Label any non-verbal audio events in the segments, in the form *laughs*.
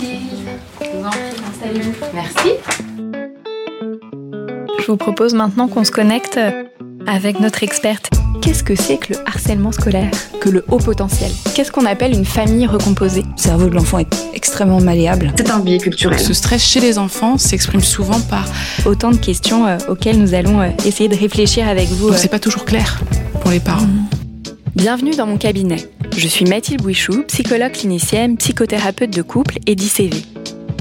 Bonjour Mathilde. Je vous en prie, installez-vous. Merci. Je vous propose maintenant qu'on se connecte avec notre experte. Qu'est-ce que c'est que le harcèlement scolaire? Que le haut potentiel? Qu'est-ce qu'on appelle une famille recomposée? Le cerveau de l'enfant est extrêmement malléable. C'est un biais culturel. Ce stress chez les enfants s'exprime souvent par. Autant de questions euh, auxquelles nous allons euh, essayer de réfléchir avec vous. Euh. c'est pas toujours clair pour les parents. Bienvenue dans mon cabinet. Je suis Mathilde Bouichou, psychologue clinicienne, psychothérapeute de couple et d'ICV.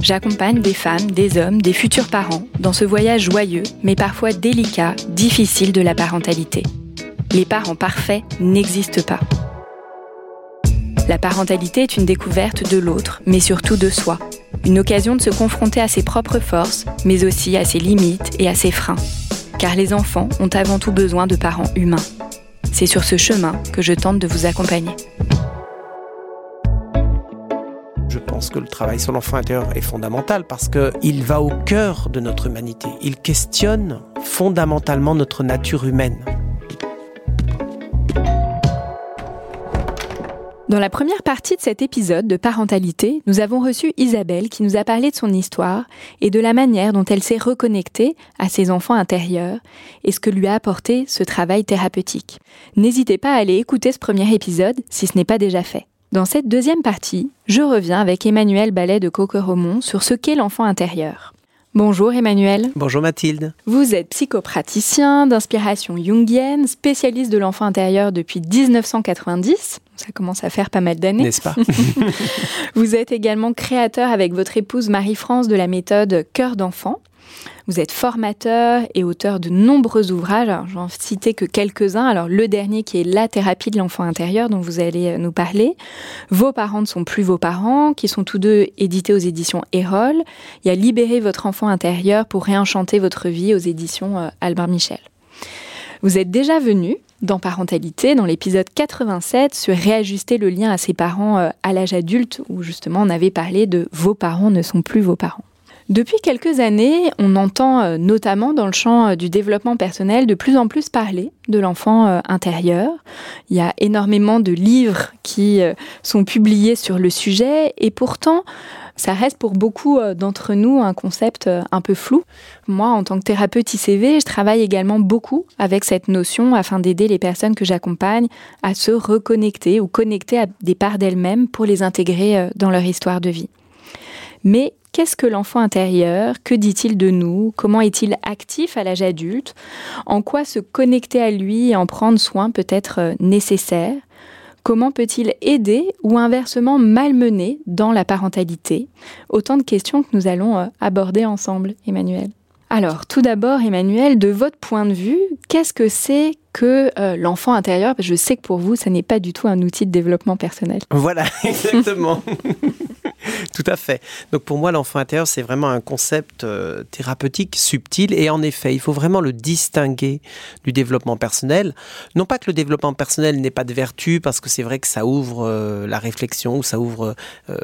J'accompagne des femmes, des hommes, des futurs parents dans ce voyage joyeux, mais parfois délicat, difficile de la parentalité. Les parents parfaits n'existent pas. La parentalité est une découverte de l'autre, mais surtout de soi. Une occasion de se confronter à ses propres forces, mais aussi à ses limites et à ses freins. Car les enfants ont avant tout besoin de parents humains. C'est sur ce chemin que je tente de vous accompagner. Je pense que le travail sur l'enfant intérieur est fondamental parce qu'il va au cœur de notre humanité. Il questionne fondamentalement notre nature humaine. Dans la première partie de cet épisode de parentalité, nous avons reçu Isabelle qui nous a parlé de son histoire et de la manière dont elle s'est reconnectée à ses enfants intérieurs et ce que lui a apporté ce travail thérapeutique. N'hésitez pas à aller écouter ce premier épisode si ce n'est pas déjà fait. Dans cette deuxième partie, je reviens avec Emmanuel Ballet de Coqueromont sur ce qu'est l'enfant intérieur. Bonjour Emmanuel. Bonjour Mathilde. Vous êtes psychopraticien d'inspiration jungienne, spécialiste de l'enfant intérieur depuis 1990. Ça commence à faire pas mal d'années. N'est-ce pas *laughs* *laughs* Vous êtes également créateur avec votre épouse Marie-France de la méthode Cœur d'enfant. Vous êtes formateur et auteur de nombreux ouvrages. J'en citer que quelques-uns. Alors, le dernier qui est La thérapie de l'enfant intérieur, dont vous allez euh, nous parler. Vos parents ne sont plus vos parents, qui sont tous deux édités aux éditions Erol. Il y a Libérer votre enfant intérieur pour réenchanter votre vie aux éditions euh, Albert Michel. Vous êtes déjà venu dans Parentalité, dans l'épisode 87, sur réajuster le lien à ses parents euh, à l'âge adulte, où justement on avait parlé de vos parents ne sont plus vos parents. Depuis quelques années, on entend euh, notamment dans le champ euh, du développement personnel de plus en plus parler de l'enfant intérieur. Il y a énormément de livres qui sont publiés sur le sujet et pourtant, ça reste pour beaucoup d'entre nous un concept un peu flou. Moi, en tant que thérapeute ICV, je travaille également beaucoup avec cette notion afin d'aider les personnes que j'accompagne à se reconnecter ou connecter à des parts d'elles-mêmes pour les intégrer dans leur histoire de vie. Mais Qu'est-ce que l'enfant intérieur? Que dit-il de nous? Comment est-il actif à l'âge adulte? En quoi se connecter à lui et en prendre soin peut être euh, nécessaire? Comment peut-il aider ou inversement malmener dans la parentalité? Autant de questions que nous allons euh, aborder ensemble, Emmanuel. Alors, tout d'abord, Emmanuel, de votre point de vue, qu'est-ce que c'est que euh, l'enfant intérieur Je sais que pour vous, ça n'est pas du tout un outil de développement personnel. Voilà, *laughs* exactement. *laughs* Tout à fait. Donc pour moi, l'enfant intérieur, c'est vraiment un concept euh, thérapeutique subtil et en effet, il faut vraiment le distinguer du développement personnel. Non pas que le développement personnel n'ait pas de vertu, parce que c'est vrai que ça ouvre euh, la réflexion ou ça ouvre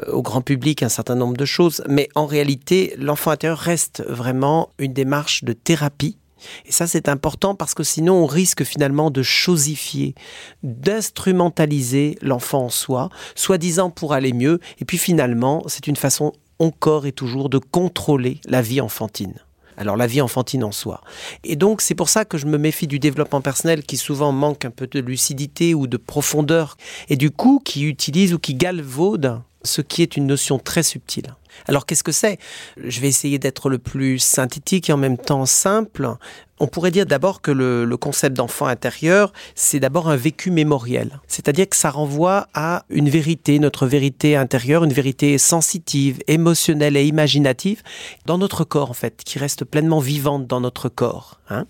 au grand public un certain nombre de choses, mais en réalité, l'enfant intérieur reste vraiment une démarche de thérapie et ça, c'est important parce que sinon, on risque finalement de chosifier, d'instrumentaliser l'enfant en soi, soi-disant pour aller mieux. Et puis finalement, c'est une façon encore et toujours de contrôler la vie enfantine. Alors la vie enfantine en soi. Et donc c'est pour ça que je me méfie du développement personnel qui souvent manque un peu de lucidité ou de profondeur et du coup qui utilise ou qui galvaude ce qui est une notion très subtile. Alors qu'est-ce que c'est? Je vais essayer d'être le plus synthétique et en même temps simple. On pourrait dire d'abord que le, concept d'enfant intérieur, c'est d'abord un vécu mémoriel. C'est-à-dire que ça renvoie à une vérité, notre vérité intérieure, une vérité sensitive, émotionnelle et imaginative dans notre corps en fait, qui reste pleinement vivante dans notre corps. Hein.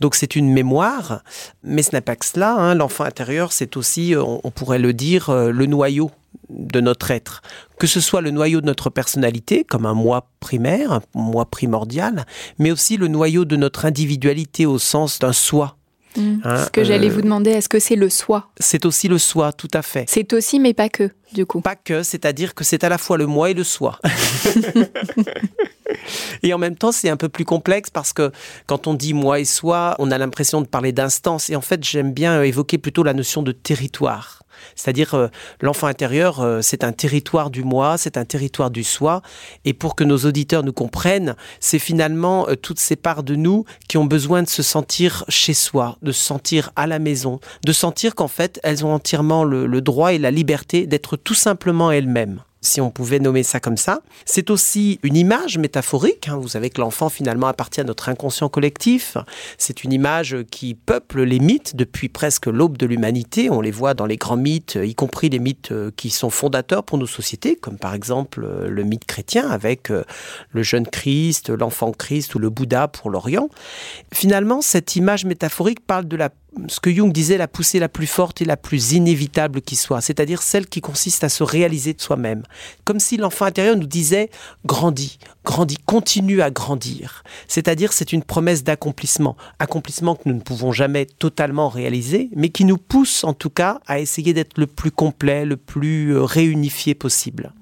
Donc c'est une mémoire, mais ce n'est pas que cela. Hein. L'enfant intérieur, c'est aussi, on pourrait le dire, euh, le noyau de notre être, que ce soit le noyau de notre personnalité, comme un moi primaire, un moi primordial, mais aussi le noyau de notre individualité au sens d'un soi. Mmh. Hein, ce que j'allais euh, vous demander, est-ce que c'est le soi? C'est aussi le soi, tout à fait. C'est aussi, mais pas que, du coup. Pas que, c'est-à-dire que c'est à la fois le moi et le soi. *laughs* *laughs* Et en même temps, c'est un peu plus complexe parce que quand on dit moi et soi, on a l'impression de parler d'instance. Et en fait, j'aime bien évoquer plutôt la notion de territoire. C'est-à-dire euh, l'enfant intérieur, euh, c'est un territoire du moi, c'est un territoire du soi. Et pour que nos auditeurs nous comprennent, c'est finalement euh, toutes ces parts de nous qui ont besoin de se sentir chez soi, de se sentir à la maison, de sentir qu'en fait, elles ont entièrement le droit et la liberté d'être tout simplement elles-mêmes si on pouvait nommer ça comme ça. C'est aussi une image métaphorique. Hein. Vous savez que l'enfant finalement appartient à notre inconscient collectif. C'est une image qui peuple les mythes depuis presque l'aube de l'humanité. On les voit dans les grands mythes, y compris les mythes euh, qui sont fondateurs pour nos sociétés, comme par exemple euh, le mythe chrétien avec euh, le jeune Christ, l'enfant Christ ou le Bouddha pour l'Orient. Finalement, cette image métaphorique parle de la ce que Jung disait, la poussée la plus forte et la plus inévitable qui soit, c'est-à-dire celle qui consiste à se réaliser de soi-même. Comme si l'enfant intérieur nous disait grandis, grandis, continue à grandir. C'est-à-dire c'est une promesse d'accomplissement, accomplissement que nous ne pouvons jamais totalement réaliser, mais qui nous pousse en tout cas à essayer d'être le plus complet, le plus euh, réunifié possible.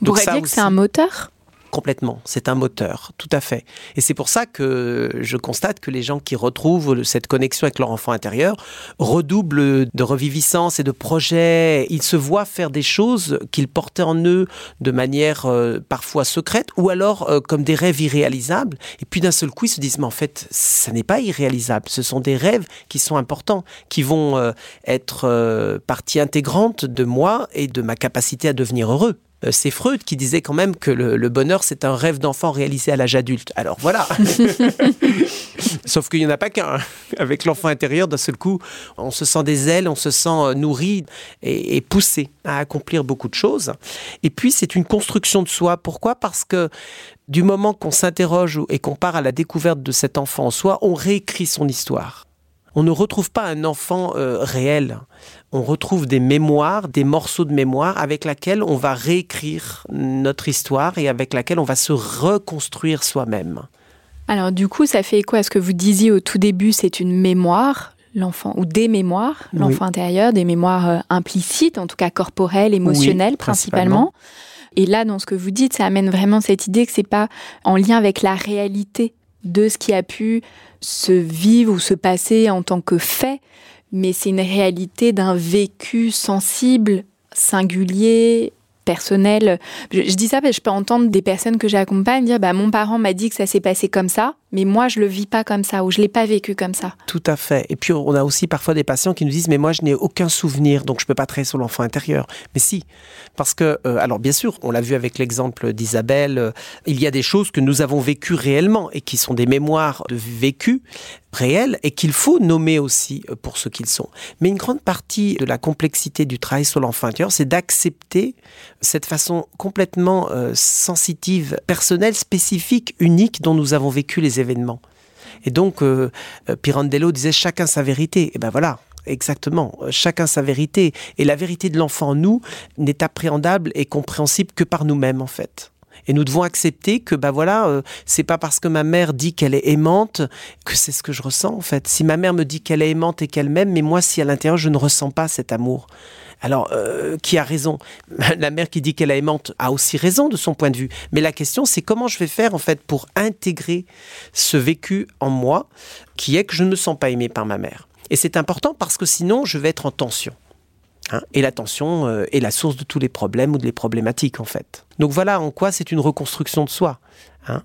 Vous pourriez dire que c'est un moteur? Complètement. C'est un moteur, tout à fait. Et c'est pour ça que je constate que les gens qui retrouvent cette connexion avec leur enfant intérieur redoublent de reviviscence et de projets. Ils se voient faire des choses qu'ils portaient en eux de manière euh, parfois secrète ou alors euh, comme des rêves irréalisables. Et puis d'un seul coup, ils se disent, mais en fait, ça n'est pas irréalisable. Ce sont des rêves qui sont importants, qui vont euh, être partie intégrante de moi et de ma capacité à devenir heureux. Euh, c'est Freud qui disait quand même que le, bonheur, c'est un rêve d'enfant réalisé à l'âge adulte. Alors voilà. *laughs* Sauf qu'il n'y en a pas qu'un. Avec l'enfant intérieur, d'un seul coup, on se sent des ailes, on se sent euh, nourri et, poussé à accomplir beaucoup de choses. Et puis, c'est une construction de soi. Pourquoi? Parce que du moment qu'on s'interroge et qu'on part à la découverte de cet enfant en soi, on réécrit son histoire on ne retrouve pas un enfant euh, réel. On retrouve des mémoires, des morceaux de mémoire avec lesquels on va réécrire notre histoire et avec laquelle on va se reconstruire soi-même. Alors du coup, ça fait quoi? Ce que vous disiez au tout début, c'est une mémoire, l'enfant, ou des mémoires, l'enfant intérieur, des mémoires euh, implicites, en tout cas corporelles, émotionnelles principalement? Et là, dans ce que vous dites, ça amène vraiment cette idée que c'est pas en lien avec la réalité de ce qui a pu se vivre ou se passer en tant que fait, mais c'est une réalité d'un vécu sensible, singulier, personnel. Je, dis ça parce que je peux entendre des personnes que j'accompagne dire bah, mon parent m'a dit que ça s'est passé comme ça, mais moi je le vis pas comme ça ou je l'ai pas vécu comme ça. Tout à fait. Et puis on a aussi parfois des patients qui nous disent mais moi je n'ai aucun souvenir donc je peux pas travailler sur l'enfant intérieur. Mais si, parce que euh, alors bien sûr on l'a vu avec l'exemple d'Isabelle, euh, il y a des choses que nous avons vécues réellement et qui sont des mémoires de vécu réels et qu'il faut nommer aussi euh, pour ce qu'ils sont. Mais une grande partie de la complexité du travail sur l'enfant intérieur, c'est d'accepter cette façon complètement sensitive, personnelle, spécifique, unique dont nous avons vécu les événements. Et donc, euh, euh, Pirandello disait chacun sa vérité. Et ben voilà, Exactement, chacun sa vérité. Et la vérité de l'enfant en nous n'est appréhendable et compréhensible que par nous-mêmes en fait. Et nous devons accepter que bah voilà, euh, c'est pas parce que ma mère dit qu'elle est aimante que c'est ce que je ressens en fait. Si ma mère me dit qu'elle est aimante et qu'elle m'aime, mais moi si à l'intérieur je ne ressens pas cet amour, alors, euh, qui a raison? *laughs* La mère qui dit qu'elle est aimante a aussi raison de son point de vue. Mais la question, c'est comment je vais faire en fait pour intégrer ce vécu en moi, qui est que je ne me sens pas aimé par ma mère? Et c'est important parce que sinon, je vais être en tension. Hein. et la tension euh, est la source de tous les problèmes ou des problématiques en fait. Donc voilà en quoi c'est une reconstruction de soi. Hein.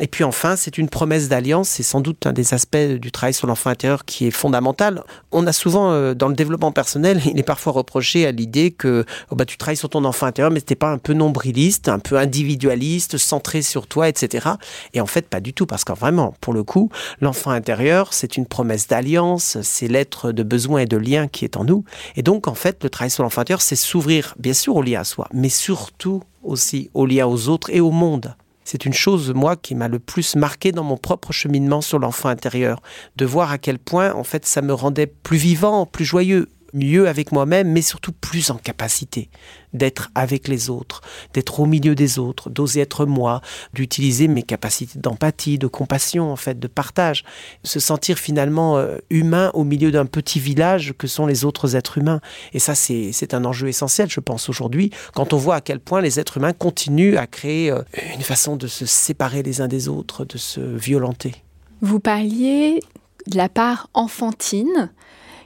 Et puis enfin, c'est une promesse d'alliance, c'est sans doute un des aspects du travail sur l'enfant intérieur qui est fondamental. On a souvent, euh, dans le développement personnel, *laughs* il est parfois reproché à l'idée que oh bah, tu travailles sur ton enfant intérieur, mais t'es pas un peu nombriliste, un peu individualiste, centré sur toi, etc. Et en fait, pas du tout, parce que vraiment, pour le coup, l'enfant intérieur, c'est une promesse d'alliance, c'est l'être de besoin et de lien qui est en nous. Et donc, en fait, le travail sur l'enfant intérieur, c'est s'ouvrir, bien sûr, au lien à soi, mais surtout aussi au lien aux autres et au monde. C'est une chose, moi, qui m'a le plus marqué dans mon propre cheminement sur l'enfant intérieur, de voir à quel point, en fait, ça me rendait plus vivant, plus joyeux, mieux avec moi-même, mais surtout plus en capacité d'être avec les autres, d'être au milieu des autres, d'oser être moi, d'utiliser mes capacités d'empathie, de compassion, en fait, de partage, se sentir finalement euh, humain au milieu d'un petit village que sont les autres êtres humains. Et ça, c'est un enjeu essentiel, je pense, aujourd'hui, quand on voit à quel point les êtres humains continuent à créer euh, une façon de se séparer les uns des autres, de se violenter. Vous parliez de la part enfantine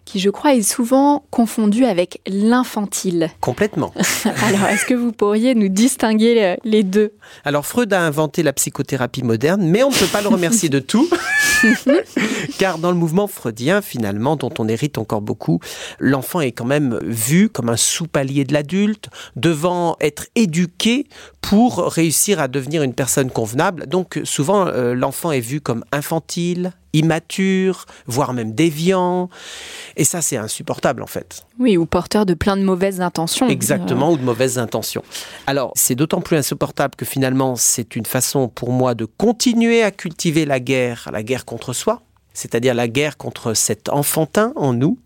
qui je crois est souvent confondu avec l'infantile. Complètement. *laughs* Alors, est-ce que vous pourriez nous distinguer les deux? Alors, Freud a inventé la psychothérapie moderne, mais on ne peut pas le remercier de tout, *laughs* car dans le mouvement freudien, finalement, dont on hérite encore beaucoup, l'enfant est quand même vu comme un sous-palier de l'adulte, devant être éduqué pour réussir à devenir une personne convenable. Donc, souvent, euh, l'enfant est vu comme infantile, immature, voire même déviant. Et ça, c'est insupportable en fait. Oui, ou porteur de plein de mauvaises intentions. Exactement, ou de mauvaises intentions. Alors, c'est d'autant plus insupportable que finalement, c'est une façon pour moi de continuer à cultiver la guerre, la guerre contre soi, c'est-à-dire la guerre contre cet enfantin en nous.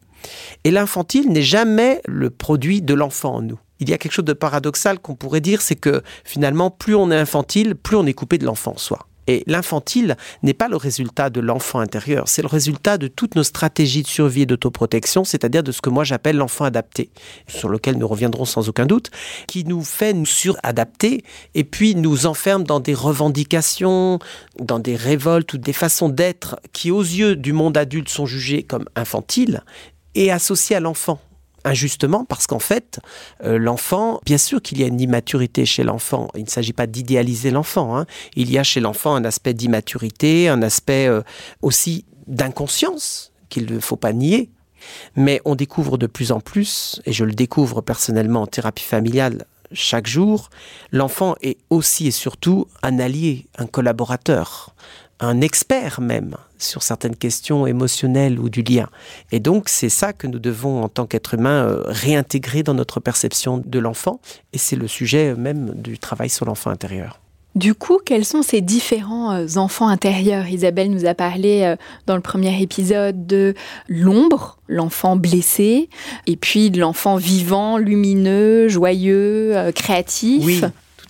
Et l'infantile n'est jamais le produit de l'enfant en nous. Il y a quelque chose de paradoxal qu'on pourrait dire, c'est que finalement, plus on est infantile, plus on est coupé de l'enfant en soi. Et l'infantile n'est pas le résultat de l'enfant intérieur, c'est le résultat de toutes nos stratégies de survie et d'autoprotection, c'est-à-dire de ce que moi j'appelle l'enfant adapté, sur lequel nous reviendrons sans aucun doute, qui nous fait nous suradapter et puis nous enferme dans des revendications, dans des révoltes ou des façons d'être qui, aux yeux du monde adulte, sont jugées comme infantiles et associées à l'enfant injustement parce qu'en fait, euh, l'enfant, bien sûr qu'il y a une immaturité chez l'enfant. Il ne s'agit pas d'idéaliser l'enfant. Hein. Il y a chez l'enfant un aspect d'immaturité, un aspect euh, aussi d'inconscience qu'il ne faut pas nier. Mais on découvre de plus en plus, et je le découvre personnellement en thérapie familiale chaque jour, l'enfant est aussi et surtout un allié, un collaborateur, un expert même sur certaines questions émotionnelles ou du lien. Et donc c'est ça que nous devons en tant qu'être humain euh, réintégrer dans notre perception de l'enfant. Et c'est le sujet même du travail sur l'enfant intérieur. Du coup, quels sont ces différents euh, enfants intérieurs? Isabelle nous a parlé euh, dans le premier épisode de l'ombre, l'enfant blessé, et puis de l'enfant vivant, lumineux, joyeux, créatif. Oui,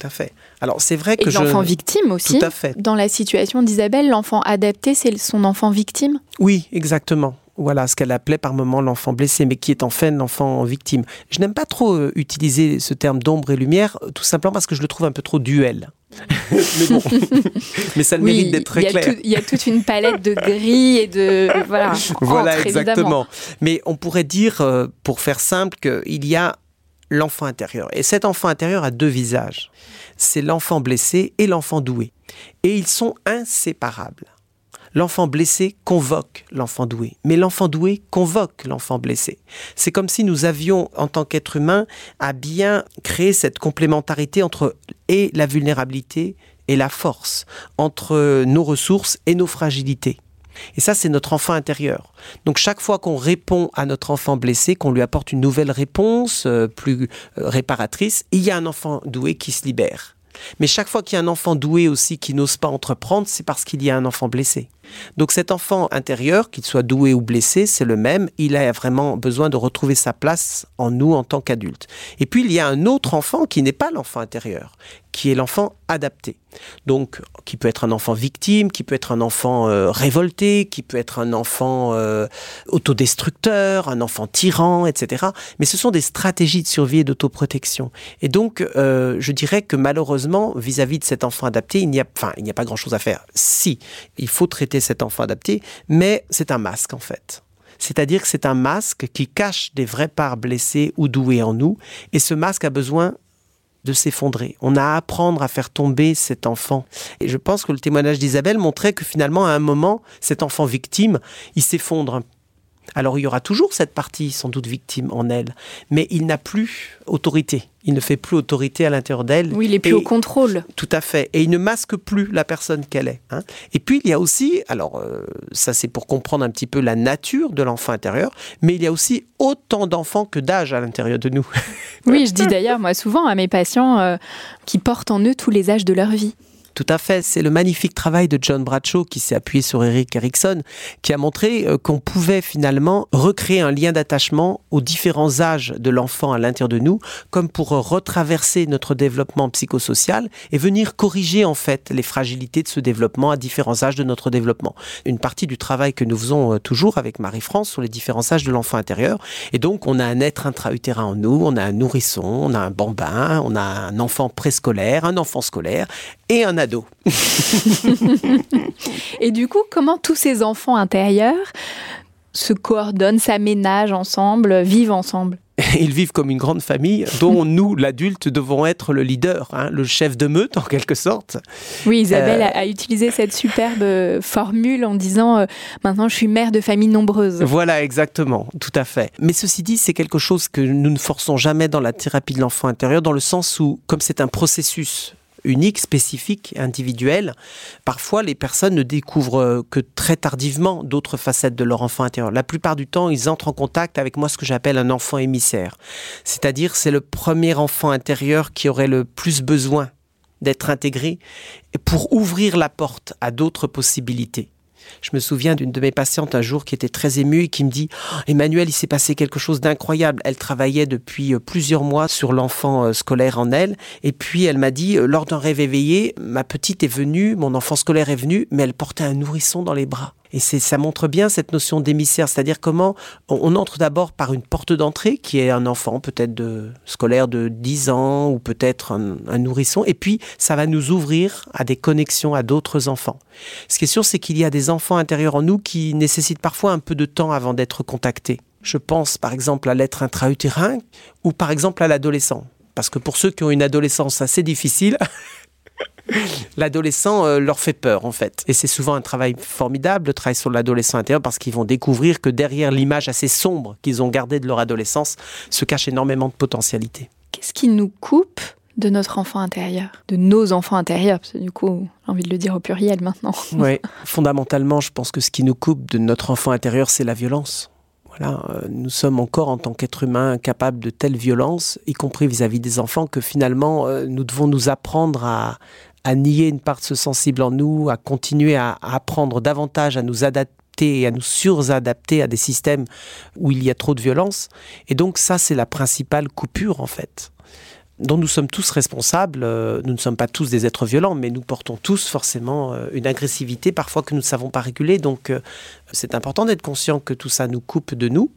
à fait. Alors c'est vrai que et l'enfant victime aussi. Tout à fait. Dans la situation d'Isabelle, l'enfant adapté, c'est son enfant victime? Oui, exactement. Voilà ce qu'elle appelait par moment l'enfant blessé, mais qui est en fait l'enfant victime. Je n'aime pas trop euh, utiliser ce terme d'ombre et lumière, euh, tout simplement parce que je le trouve un peu trop duel. *laughs* mais bon, *laughs* mais ça le mérite d'être très clair. Il y a toute une palette de gris et de voilà. voilà exactement. Mais on pourrait dire, euh, pour faire simple, qu'il y a l'enfant intérieur. Et cet enfant intérieur a deux visages. C'est l'enfant blessé et l'enfant doué. Et ils sont inséparables. L'enfant blessé convoque l'enfant doué, mais l'enfant doué convoque l'enfant blessé. C'est comme si nous avions, en tant qu'être humain, à bien créer cette complémentarité entre et la vulnérabilité et la force, entre nos ressources et nos fragilités. Et ça, c'est notre enfant intérieur. Donc chaque fois qu'on répond à notre enfant blessé, qu'on lui apporte une nouvelle réponse euh, plus euh, réparatrice, il y a un enfant doué qui se libère. Mais chaque fois qu'il y a un enfant doué aussi qui n'ose pas entreprendre, c'est parce qu'il y a un enfant blessé. Donc cet enfant intérieur, qu'il soit doué ou blessé, c'est le même. Il a vraiment besoin de retrouver sa place en nous en tant qu'adulte. Et puis il y a un autre enfant qui n'est pas l'enfant intérieur, qui est l'enfant adapté. Donc, qui peut être un enfant victime, qui peut être un enfant euh, révolté, qui peut être un enfant euh, autodestructeur, un enfant tyran, etc. Mais ce sont des stratégies de survie et d'autoprotection. Et donc, euh, je dirais que malheureusement, vis-à-vis de cet enfant adapté, il n'y a, il n'y a pas grand-chose à faire. Si, il faut traiter cet enfant adapté, mais c'est un masque en fait. C'est-à-dire que c'est un masque qui cache des vraies parts blessées ou douées en nous, et ce masque a besoin de s'effondrer. On a à apprendre à faire tomber cet enfant. Et je pense que le témoignage d'Isabelle montrait que finalement, à un moment, cet enfant victime, il s'effondre alors il y aura toujours cette partie sans doute victime en elle, mais il n'a plus autorité. Il ne fait plus autorité à l'intérieur d'elle. Oui, il est plus au contrôle. Tout à fait. Et il ne masque plus la personne qu'elle est. Hein. Et puis il y a aussi, alors euh, ça c'est pour comprendre un petit peu la nature de l'enfant intérieur, mais il y a aussi autant d'enfants que d'âge à l'intérieur de nous. *laughs* oui, je dis d'ailleurs moi souvent à mes patients euh, qui portent en eux tous les âges de leur vie. Tout à fait. C'est le magnifique travail de John Bradshaw qui s'est appuyé sur Eric Erickson, qui a montré euh, qu'on pouvait finalement recréer un lien d'attachement aux différents âges de l'enfant à l'intérieur de nous, comme pour retraverser notre développement psychosocial et venir corriger en fait les fragilités de ce développement à différents âges de notre développement. Une partie du travail que nous faisons euh, toujours avec Marie-France sur les différents âges de l'enfant intérieur. Et donc, on a un être intra-utérin en nous, on a un nourrisson, on a un bambin, on a un enfant préscolaire, un enfant scolaire et un *laughs* et du coup, comment tous ces enfants intérieurs se coordonnent, s'aménagent ensemble, vivent ensemble? *laughs* Ils vivent comme une grande famille dont *laughs* nous, l'adulte, devons être le leader, hein, le chef de meute en quelque sorte. Oui, Isabelle euh, a, utilisé cette superbe formule en disant euh, maintenant je suis mère de famille nombreuse. Voilà, exactement, tout à fait. Mais ceci dit, c'est quelque chose que nous ne forçons jamais dans la thérapie de l'enfant intérieur, dans le sens où, comme c'est un processus unique, spécifique, individuel. Parfois, les personnes ne découvrent que très tardivement d'autres facettes de leur enfant intérieur. La plupart du temps, ils entrent en contact avec moi ce que j'appelle un enfant émissaire. C'est-à-dire, c'est le premier enfant intérieur qui aurait le plus besoin d'être intégré pour ouvrir la porte à d'autres possibilités. Je me souviens d'une de mes patientes un jour qui était très émue et qui me dit Emmanuel, il s'est passé quelque chose d'incroyable. Elle travaillait depuis euh, plusieurs mois sur l'enfant euh, scolaire en elle. Et puis elle m'a dit euh, Lors d'un rêve éveillé, ma petite est venue, mon enfant scolaire est venu, mais elle portait un nourrisson dans les bras. Et ça montre bien cette notion d'émissaire, c'est-à-dire comment on, entre d'abord par une porte d'entrée qui est un enfant peut-être scolaire de 10 ans ou peut-être un, nourrisson, et puis ça va nous ouvrir à des connexions à d'autres enfants. Ce qui est sûr, c'est qu'il y a des enfants intérieurs en nous qui nécessitent parfois un peu de temps avant d'être contactés. Je pense par exemple à l'être intra-utérin ou par exemple à l'adolescent. Parce que pour ceux qui ont une adolescence assez difficile, *laughs* L'adolescent euh, leur fait peur en fait. Et c'est souvent un travail formidable, le travail sur l'adolescent intérieur, parce qu'ils vont découvrir que derrière l'image assez sombre qu'ils ont gardée de leur adolescence se cache énormément de potentialité. Qu'est-ce qui nous coupe de notre enfant intérieur, de nos enfants intérieurs, parce que du coup, j'ai envie de le dire au pluriel maintenant. Oui, *laughs* fondamentalement, je pense que ce qui nous coupe de notre enfant intérieur, c'est la violence. Voilà, euh, nous sommes encore en tant qu'être humain capables de telle violence, y compris vis-à-vis des enfants, que finalement euh, nous devons nous apprendre à, à nier une part de ce sensible en nous, à continuer à, apprendre davantage à nous adapter et à nous suradapter à des systèmes où il y a trop de violence. Et donc ça, c'est la principale coupure en fait dont nous sommes tous responsables. Euh, nous ne sommes pas tous des êtres violents, mais nous portons tous forcément euh, une agressivité parfois que nous ne savons pas réguler. Donc euh, c'est important d'être conscient que tout ça nous coupe de nous.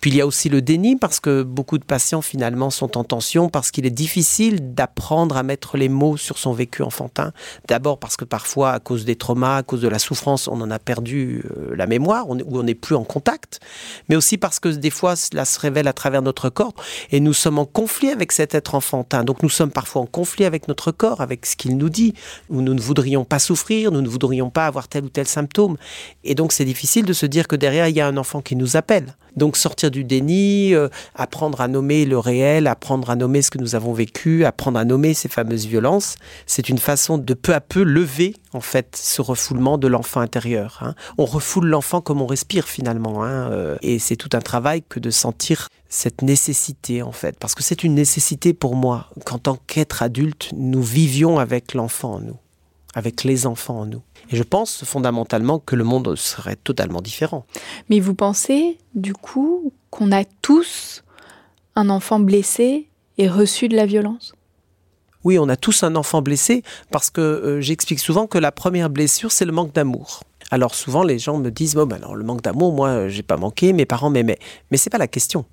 Puis il y a aussi le déni parce que beaucoup de patients finalement sont en tension parce qu'il est difficile d'apprendre à mettre les mots sur son vécu enfantin. D'abord parce que parfois à cause des traumas, à cause de la souffrance, on en a perdu euh, la mémoire ou on n'est plus en contact, mais aussi parce que des fois cela se révèle à travers notre corps et nous sommes en conflit avec cet être enfantin. Donc nous sommes parfois en conflit avec notre corps, avec ce qu'il nous dit, où nous ne voudrions pas souffrir, nous ne voudrions pas avoir tel ou tel symptôme. Et donc c'est difficile de se dire que derrière il y a un enfant qui nous appelle. Donc sortir du déni, euh, apprendre à nommer le réel, apprendre à nommer ce que nous avons vécu, apprendre à nommer ces fameuses violences, c'est une façon de peu à peu lever en fait ce refoulement de l'enfant intérieur. Hein. On refoule l'enfant comme on respire finalement, hein, euh, et c'est tout un travail que de sentir cette nécessité en fait, parce que c'est une nécessité pour moi qu'en tant qu'être adulte, nous vivions avec l'enfant en nous, avec les enfants en nous. Et je pense fondamentalement que le monde serait totalement différent. Mais vous pensez, du coup, qu'on a tous un enfant blessé et reçu de la violence? Oui, on a tous un enfant blessé parce que euh, j'explique souvent que la première blessure, c'est le manque d'amour. Alors souvent, les gens me disent, bon, ben alors le manque d'amour, moi, j'ai pas manqué, mes parents m'aimaient. Mais c'est pas la question.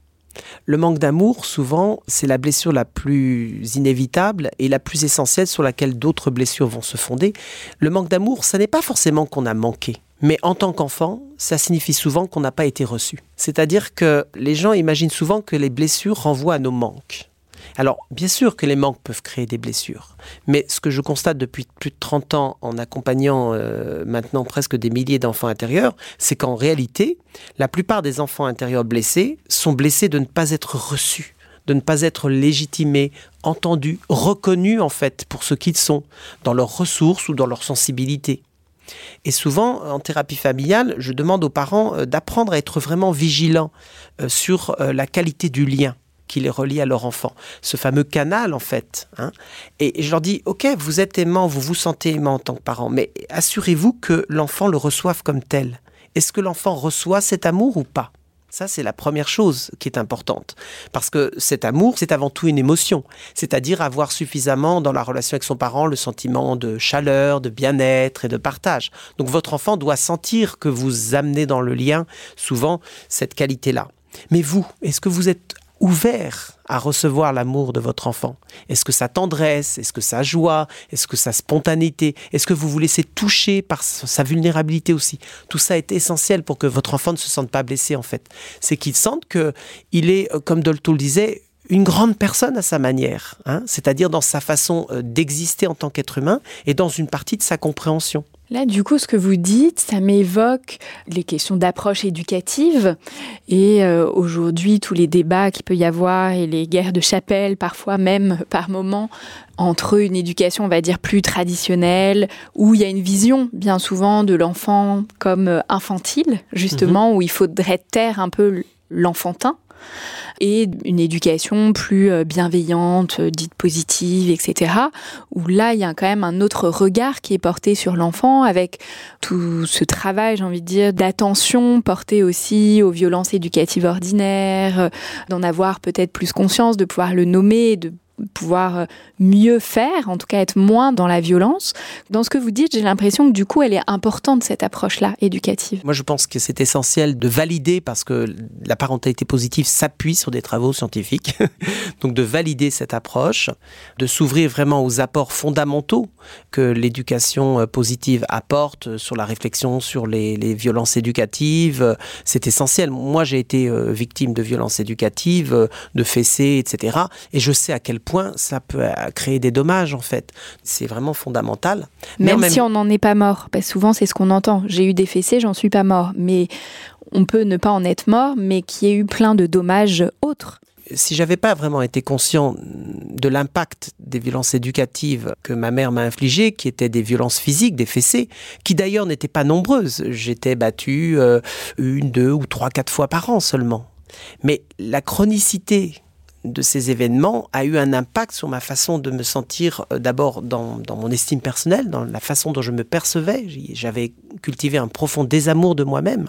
Le manque d'amour, souvent, c'est la blessure la plus inévitable et la plus essentielle sur laquelle d'autres blessures vont se fonder. Le manque d'amour, ça n'est pas forcément qu'on a manqué. Mais en tant qu'enfant, ça signifie souvent qu'on n'a pas été reçu. C'est-à-dire que les gens imaginent souvent que les blessures renvoient à nos manques. Alors, bien sûr que les manques peuvent créer des blessures, mais ce que je constate depuis plus de 30 ans en accompagnant euh, maintenant presque des milliers d'enfants intérieurs, c'est qu'en réalité, la plupart des enfants intérieurs blessés sont blessés de ne pas être reçus de ne pas être légitimés, entendus, reconnus en fait pour ce qu'ils sont, dans leurs ressources ou dans leur sensibilité. Et souvent, en thérapie familiale, je demande aux parents euh, d'apprendre à être vraiment vigilants euh, sur la qualité du lien qui les relie à leur enfant. Ce fameux canal, en fait. Hein. Et je leur dis, OK, vous êtes aimant, vous vous sentez aimant en tant que parent, mais assurez-vous que l'enfant le reçoive comme tel. Est-ce que l'enfant reçoit cet amour ou pas? Ça, c'est la première chose qui est importante. Parce que cet amour, c'est avant tout une émotion. C'est-à-dire avoir suffisamment dans la relation avec son parent le sentiment de chaleur, de bien-être et de partage. Donc votre enfant doit sentir que vous amenez dans le lien souvent cette qualité-là. Mais vous, est-ce que vous êtes ouvert à recevoir l'amour de votre enfant Est-ce que sa tendresse, est-ce que sa joie, est-ce que sa spontanéité, est-ce que vous vous laissez toucher par sa vulnérabilité aussi? Tout ça est essentiel pour que votre enfant ne se sente pas blessé en fait. C'est qu'il sente que il est, euh, comme Dolto le disait, une grande personne à sa manière, hein c'est-à-dire dans sa façon euh, d'exister en tant qu'être humain et dans une partie de sa compréhension. Là, du coup, ce que vous dites, ça m'évoque les questions d'approche éducative et euh, aujourd'hui tous les débats qu'il peut y avoir et les guerres de chapelle, parfois même par moments, entre une éducation, on va dire, plus traditionnelle, où il y a une vision bien souvent de l'enfant comme euh, infantile, justement, mhm. où il faudrait taire un peu l'enfantin et une éducation plus euh, bienveillante, euh, dite positive, etc. Où là, il y a quand même un autre regard qui est porté sur l'enfant avec tout ce travail, j'ai envie de dire, d'attention porté aussi aux violences éducatives ordinaires, euh, d'en avoir peut-être plus conscience, de pouvoir le nommer, de pouvoir euh, mieux faire, en tout cas être moins dans la violence. Dans ce que vous dites, j'ai l'impression que du coup, elle est importante, cette approche-là éducative. Moi, je pense que c'est essentiel de valider, parce que la parentalité positive s'appuie sur des travaux scientifiques, *laughs* donc de valider cette approche, de s'ouvrir vraiment aux apports fondamentaux que l'éducation euh, positive apporte sur la réflexion sur les, violences éducatives. C'est essentiel. Moi, j'ai été euh, victime de violences éducatives, de fessées, etc. Et je sais à quel point ça peut euh, créer des dommages en fait. C'est vraiment fondamental. Même, si on n'en est pas mort, parce que souvent c'est ce qu'on entend. J'ai eu des fessées, j'en suis pas mort. Mais on peut ne pas en être mort, mais qu'il y ait eu plein de dommages autres si j'avais pas vraiment été conscient de l'impact des violences éducatives que ma mère m'a infligées, qui étaient des violences physiques, des fessées, qui d'ailleurs n'étaient pas nombreuses. J'étais battue euh, une, deux ou trois, quatre fois par an seulement. Mais la chronicité de ces événements a eu un impact sur ma façon de me sentir euh, d'abord dans, mon estime personnelle, dans la façon dont je me percevais. J'avais cultivé un profond désamour de moi-même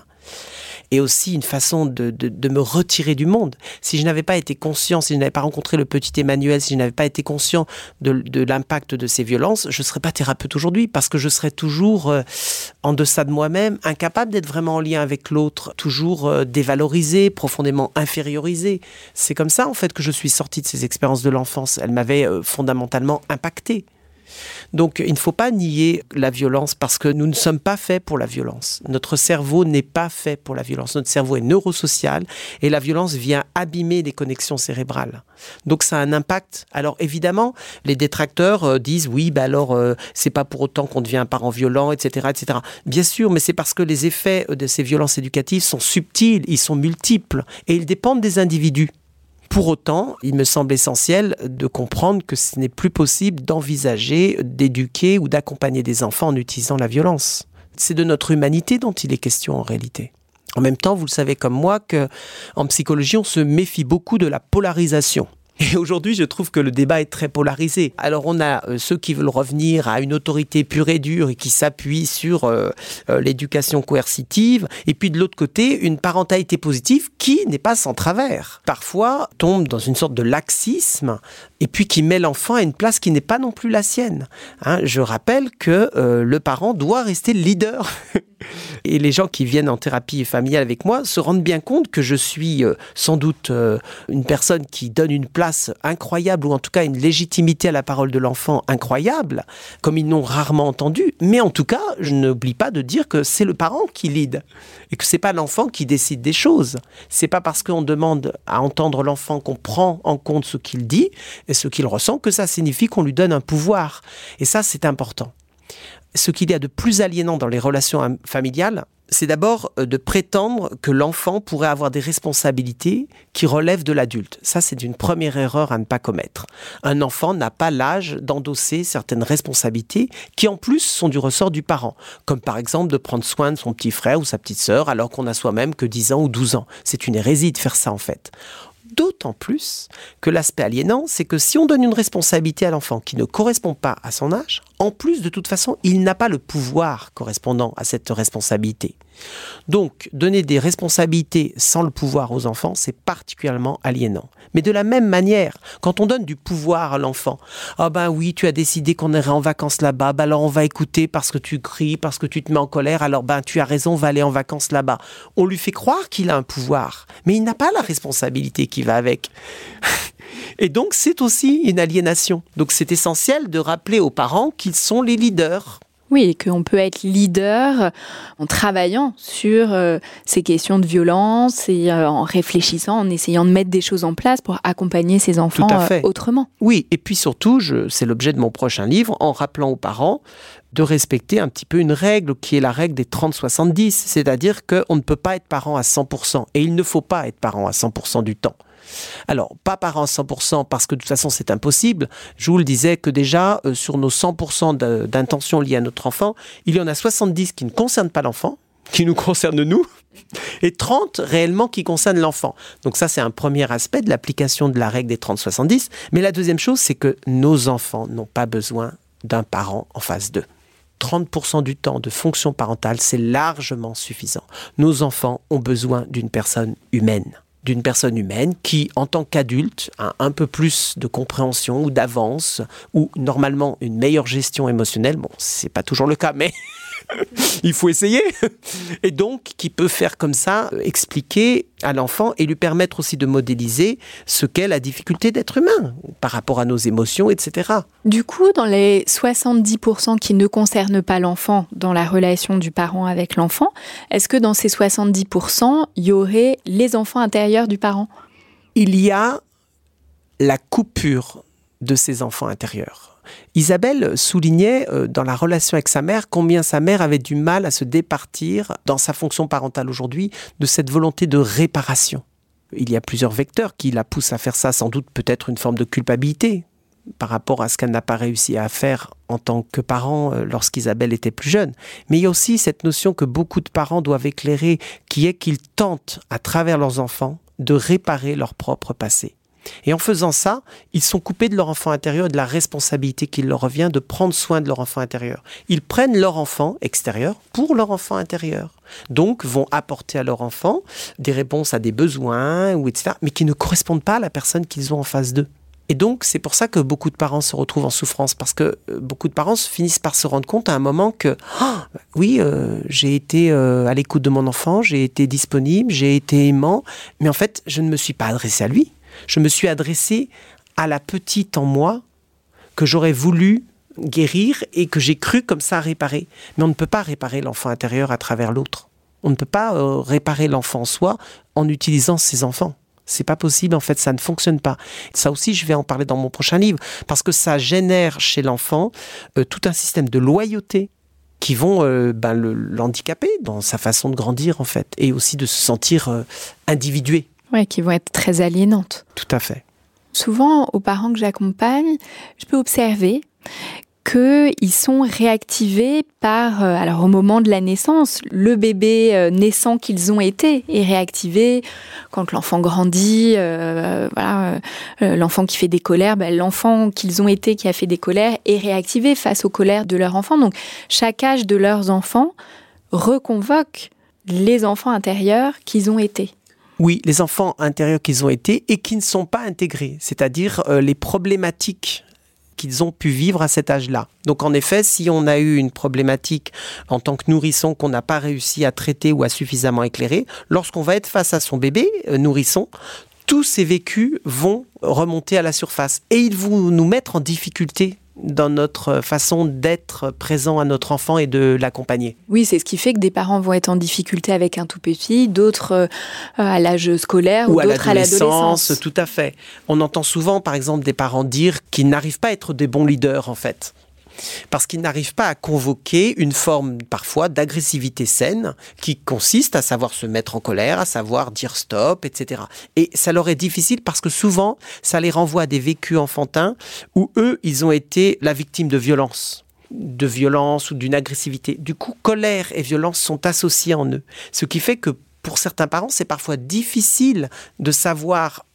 et aussi une façon de, de, me retirer du monde. Si je n'avais pas été conscient, si je n'avais pas rencontré le petit Emmanuel, si je n'avais pas été conscient de, de l'impact de ces violences, je ne serais pas thérapeute aujourd'hui parce que je serais toujours euh, en deçà de moi-même, incapable d'être vraiment en lien avec l'autre, toujours euh, dévalorisé, profondément infériorisé. C'est comme ça en fait que je suis sortie de ces expériences de l'enfance. Elles m'avaient euh, fondamentalement impacté. Donc il ne faut pas nier la violence parce que nous ne sommes pas faits pour la violence. Notre cerveau n'est pas fait pour la violence. Notre cerveau est neurosocial et la violence vient abîmer les connexions cérébrales. Donc ça a un impact. Alors évidemment, les détracteurs euh, disent oui, bah alors euh, c'est pas pour autant qu'on devient un parent violent, etc., etc. Bien sûr, mais c'est parce que les effets de ces violences éducatives sont subtils, ils sont multiples et ils dépendent des individus. Pour autant, il me semble essentiel de comprendre que ce n'est plus possible d'envisager, d'éduquer ou d'accompagner des enfants en utilisant la violence. C'est de notre humanité dont il est question en réalité. En même temps, vous le savez comme moi que en psychologie, on se méfie beaucoup de la polarisation. Et aujourd'hui, je trouve que le débat est très polarisé. Alors on a euh, ceux qui veulent revenir à une autorité pure et dure et qui s'appuient sur euh, euh, l'éducation coercitive, et puis de l'autre côté, une parentalité positive qui n'est pas sans travers. Parfois, tombe dans une sorte de laxisme, et puis qui met l'enfant à une place qui n'est pas non plus la sienne. Hein, je rappelle que le parent doit rester leader *laughs* Et les gens qui viennent en thérapie familiale avec moi se rendent bien compte que je suis euh, sans doute euh, une personne qui donne une place incroyable, ou en tout cas une légitimité à la parole de l'enfant incroyable, comme ils n'ont rarement entendu. Mais en tout cas, je n'oublie pas de dire que c'est le parent qui lead et que c'est pas l'enfant qui décide des choses. C'est pas parce qu'on demande à entendre l'enfant qu'on prend en compte ce qu'il dit et ce qu'il ressent que ça signifie qu'on lui donne un pouvoir. Et ça, c'est important ce qu'il y a de plus aliénant dans les relations familiales, c'est d'abord euh, de prétendre que l'enfant pourrait avoir des responsabilités qui relèvent de l'adulte. Ça, c'est une première erreur à ne pas commettre. Un enfant n'a pas l'âge d'endosser certaines responsabilités qui, en plus, sont du ressort du parent. Comme par exemple de prendre soin de son petit frère ou sa petite sœur alors qu'on n'a soi-même que 10 ans ou 12 ans. C'est une hérésie de faire ça, en fait. D'autant plus que l'aspect aliénant, c'est que si on donne une responsabilité à l'enfant qui ne correspond pas à son âge, en plus, de toute façon, il n'a pas le pouvoir correspondant à cette responsabilité. Donc, donner des responsabilités sans le pouvoir aux enfants, c'est particulièrement aliénant. Mais de la même manière, quand on donne du pouvoir à l'enfant, ah ben oui, tu as décidé qu'on irait en vacances là-bas, ben alors on va écouter parce que tu cries, parce que tu te mets en colère, alors ben tu as raison, on va aller en vacances là-bas. On lui fait croire qu'il a un pouvoir, mais il n'a pas la responsabilité qui va avec. *laughs* Et donc, c'est aussi une aliénation. Donc, c'est essentiel de rappeler aux parents qu'ils sont les leaders. Oui, et qu'on peut être leader en travaillant sur euh, ces questions de violence et euh, en réfléchissant, en essayant de mettre des choses en place pour accompagner ses enfants euh, autrement. Oui, et puis surtout, c'est l'objet de mon prochain livre, en rappelant aux parents de respecter un petit peu une règle qui est la règle des 30-70, c'est-à-dire qu'on ne peut pas être parent à 100%, et il ne faut pas être parent à 100% du temps. Alors, pas parent à 100% parce que de toute façon c'est impossible. Je vous le disais que déjà, euh, sur nos 100% d'intentions liées à notre enfant, il y en a 70 qui ne concernent pas l'enfant, qui nous concernent nous, *laughs* et 30 réellement qui concernent l'enfant. Donc ça, c'est un premier aspect de l'application de la règle des 30-70. Mais la deuxième chose, c'est que nos enfants n'ont pas besoin d'un parent en face d'eux. 30% du temps de fonction parentale, c'est largement suffisant. Nos enfants ont besoin d'une personne humaine d'une personne humaine qui, en tant qu'adulte, a un peu plus de compréhension ou d'avance, ou normalement une meilleure gestion émotionnelle. Bon, c'est pas toujours le cas, mais *laughs* il faut essayer. Et donc, qui peut faire comme ça, euh, expliquer à l'enfant et lui permettre aussi de modéliser ce qu'est la difficulté d'être humain par rapport à nos émotions, etc. Du coup, dans les 70% qui ne concernent pas l'enfant dans la relation du parent avec l'enfant, est-ce que dans ces 70%, il y aurait les enfants intérieurs du parent? Il y a la coupure de ces enfants intérieurs. Isabelle soulignait euh, dans la relation avec sa mère combien sa mère avait du mal à se départir dans sa fonction parentale aujourd'hui de cette volonté de réparation. Il y a plusieurs vecteurs qui la poussent à faire ça, sans doute peut-être une forme de culpabilité par rapport à ce qu'elle n'a pas réussi à faire en tant que parent euh, lorsqu'Isabelle était plus jeune. Mais il y a aussi cette notion que beaucoup de parents doivent éclairer, qui est qu'ils tentent, à travers leurs enfants, de réparer leur propre passé. Et en faisant ça, ils sont coupés de leur enfant intérieur et de la responsabilité qu'il leur revient de prendre soin de leur enfant intérieur. Ils prennent leur enfant extérieur pour leur enfant intérieur. Donc vont apporter à leur enfant des réponses à des besoins, ou etc., mais qui ne correspondent pas à la personne qu'ils ont en face d'eux. Et donc, c'est pour ça que beaucoup de parents se retrouvent en souffrance, parce que euh, beaucoup de parents finissent par se rendre compte à un moment que, oh, oui, euh, j'ai été euh, à l'écoute de mon enfant, j'ai été disponible, j'ai été aimant, mais en fait, je ne me suis pas adressé à lui, je me suis adressé à la petite en moi que j'aurais voulu guérir et que j'ai cru comme ça réparer. Mais on ne peut pas réparer l'enfant intérieur à travers l'autre. On ne peut pas euh, réparer l'enfant en soi en utilisant ses enfants. C'est pas possible, en fait, ça ne fonctionne pas. Ça aussi, je vais en parler dans mon prochain livre, parce que ça génère chez l'enfant euh, tout un système de loyauté qui vont euh, ben, l'handicaper dans sa façon de grandir, en fait, et aussi de se sentir individué. Oui, qui vont être très aliénantes. Tout à fait. Souvent, aux parents que j'accompagne, je peux observer qu'ils sont réactivés par, euh, alors au moment de la naissance, le bébé euh, naissant qu'ils ont été est réactivé quand l'enfant grandit, euh, voilà, l'enfant qui fait des colères, ben, l'enfant qu'ils ont été qui a fait des colères est réactivé face aux colères de leur enfant. Donc chaque âge de leurs enfants reconvoque les enfants intérieurs qu'ils ont été. Oui, les enfants intérieurs qu'ils ont été et qui ne sont pas intégrés, c'est-à-dire euh, les problématiques qu'ils ont pu vivre à cet âge-là. Donc en effet, si on a eu une problématique en tant que nourrisson qu'on n'a pas réussi à traiter ou à suffisamment éclairer, lorsqu'on va être face à son bébé euh, nourrisson, tous ces vécus vont remonter à la surface et ils vont nous mettre en difficulté dans notre façon d'être présent à notre enfant et de l'accompagner. Oui, c'est ce qui fait que des parents vont être en difficulté avec un tout petit, d'autres euh, à l'âge scolaire ou, d'autres à l'adolescence. Tout à fait. On entend souvent, par exemple, des parents dire qu'ils n'arrivent pas à être des bons leaders, en fait parce qu'ils n'arrivent pas à convoquer une forme parfois d'agressivité saine qui consiste à savoir se mettre en colère, à savoir dire stop, etc. Et ça leur est difficile parce que souvent, ça les renvoie à des vécus enfantins où eux, ils ont été la victime de violence de violence ou d'une agressivité. Du coup, colère et violence sont associés en eux. Ce qui fait que pour certains parents, c'est parfois difficile de savoir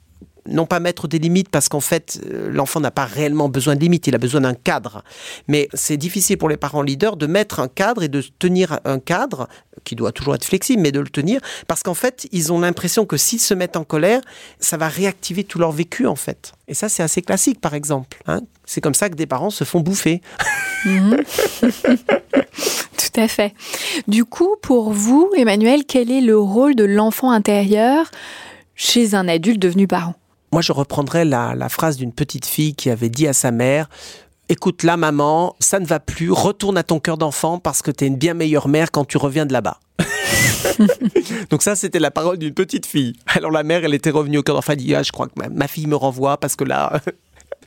non pas mettre des limites parce qu'en fait euh, l'enfant n'a pas réellement besoin de limites, il a besoin d'un cadre. Mais c'est difficile pour les parents leaders de mettre un cadre et de tenir un cadre qui doit toujours être flexible, mais de le tenir parce qu'en fait ils ont l'impression que s'ils se mettent en colère, ça va réactiver tout leur vécu en fait. Et ça c'est assez classique par exemple. Hein. c'est comme ça que des parents se font bouffer. *laughs* *laughs* Tout à fait. Du coup, pour vous, Emmanuel, quel est le rôle de l'enfant intérieur chez un adulte devenu parent? Moi, je reprendrais la, phrase d'une petite fille qui avait dit à sa mère Écoute, là, maman, ça ne va plus, retourne à ton cœur d'enfant parce que tu es une bien meilleure mère quand tu reviens de là-bas. *laughs* Donc ça, c'était la parole d'une petite fille. Alors la mère, elle était revenue au cœur d'enfant, elle dit, ah, je crois que ma, fille me renvoie parce que là... *laughs*